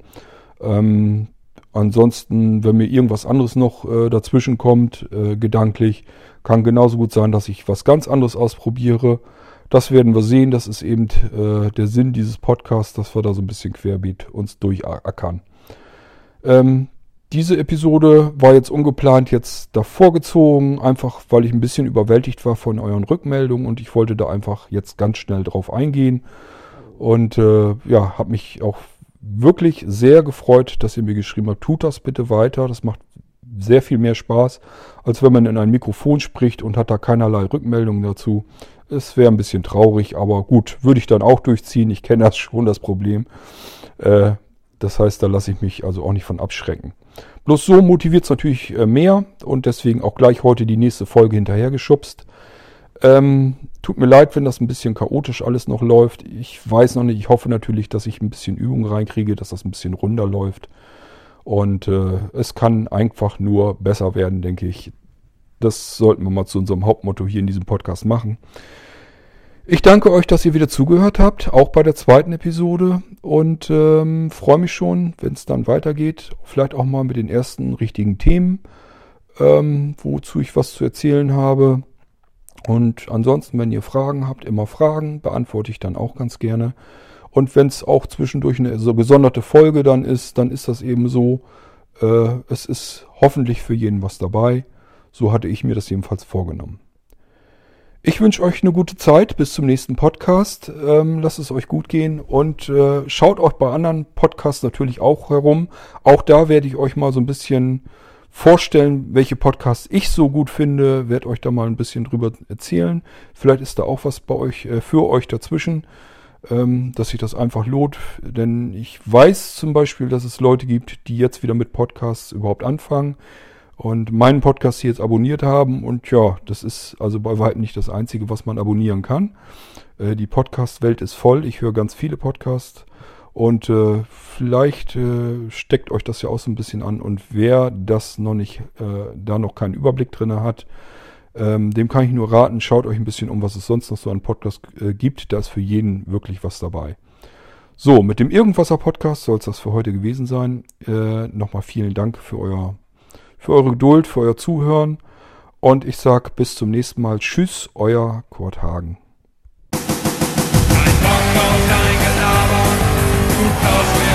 Ähm, ansonsten, wenn mir irgendwas anderes noch äh, dazwischen kommt, äh, gedanklich, kann genauso gut sein, dass ich was ganz anderes ausprobiere. Das werden wir sehen. Das ist eben äh, der Sinn dieses Podcasts, dass wir da so ein bisschen querbeet uns durchackern. Ähm, diese Episode war jetzt ungeplant jetzt davor gezogen, einfach weil ich ein bisschen überwältigt war von euren Rückmeldungen und ich wollte da einfach jetzt ganz schnell drauf eingehen. Und äh, ja, habe mich auch wirklich sehr gefreut, dass ihr mir geschrieben habt, tut das bitte weiter. Das macht sehr viel mehr Spaß, als wenn man in ein Mikrofon spricht und hat da keinerlei Rückmeldungen dazu. Es wäre ein bisschen traurig, aber gut, würde ich dann auch durchziehen. Ich kenne das schon, das Problem. Äh, das heißt, da lasse ich mich also auch nicht von abschrecken. Bloß so motiviert es natürlich äh, mehr und deswegen auch gleich heute die nächste Folge hinterhergeschubst. Ähm, tut mir leid, wenn das ein bisschen chaotisch alles noch läuft. Ich weiß noch nicht, ich hoffe natürlich, dass ich ein bisschen Übung reinkriege, dass das ein bisschen runder läuft. Und äh, es kann einfach nur besser werden, denke ich. Das sollten wir mal zu unserem Hauptmotto hier in diesem Podcast machen. Ich danke euch, dass ihr wieder zugehört habt, auch bei der zweiten Episode und ähm, freue mich schon, wenn es dann weitergeht. Vielleicht auch mal mit den ersten richtigen Themen, ähm, wozu ich was zu erzählen habe. Und ansonsten, wenn ihr Fragen habt, immer Fragen, beantworte ich dann auch ganz gerne. Und wenn es auch zwischendurch eine so gesonderte Folge dann ist, dann ist das eben so. Äh, es ist hoffentlich für jeden was dabei. So hatte ich mir das jedenfalls vorgenommen. Ich wünsche euch eine gute Zeit bis zum nächsten Podcast. Ähm, lasst es euch gut gehen und äh, schaut euch bei anderen Podcasts natürlich auch herum. Auch da werde ich euch mal so ein bisschen vorstellen, welche Podcasts ich so gut finde. Werde euch da mal ein bisschen drüber erzählen. Vielleicht ist da auch was bei euch äh, für euch dazwischen, ähm, dass sich das einfach lohnt. Denn ich weiß zum Beispiel, dass es Leute gibt, die jetzt wieder mit Podcasts überhaupt anfangen und meinen Podcast hier jetzt abonniert haben. Und ja, das ist also bei weitem nicht das Einzige, was man abonnieren kann. Äh, die Podcast-Welt ist voll. Ich höre ganz viele Podcasts. Und äh, vielleicht äh, steckt euch das ja auch so ein bisschen an. Und wer das noch nicht, äh, da noch keinen Überblick drin hat, ähm, dem kann ich nur raten, schaut euch ein bisschen um, was es sonst noch so an Podcasts äh, gibt. Da ist für jeden wirklich was dabei. So, mit dem Irgendwasser Podcast soll es das für heute gewesen sein. Äh, Nochmal vielen Dank für euer für eure Geduld, für euer Zuhören. Und ich sage bis zum nächsten Mal. Tschüss, euer Kurt Hagen. Du klaust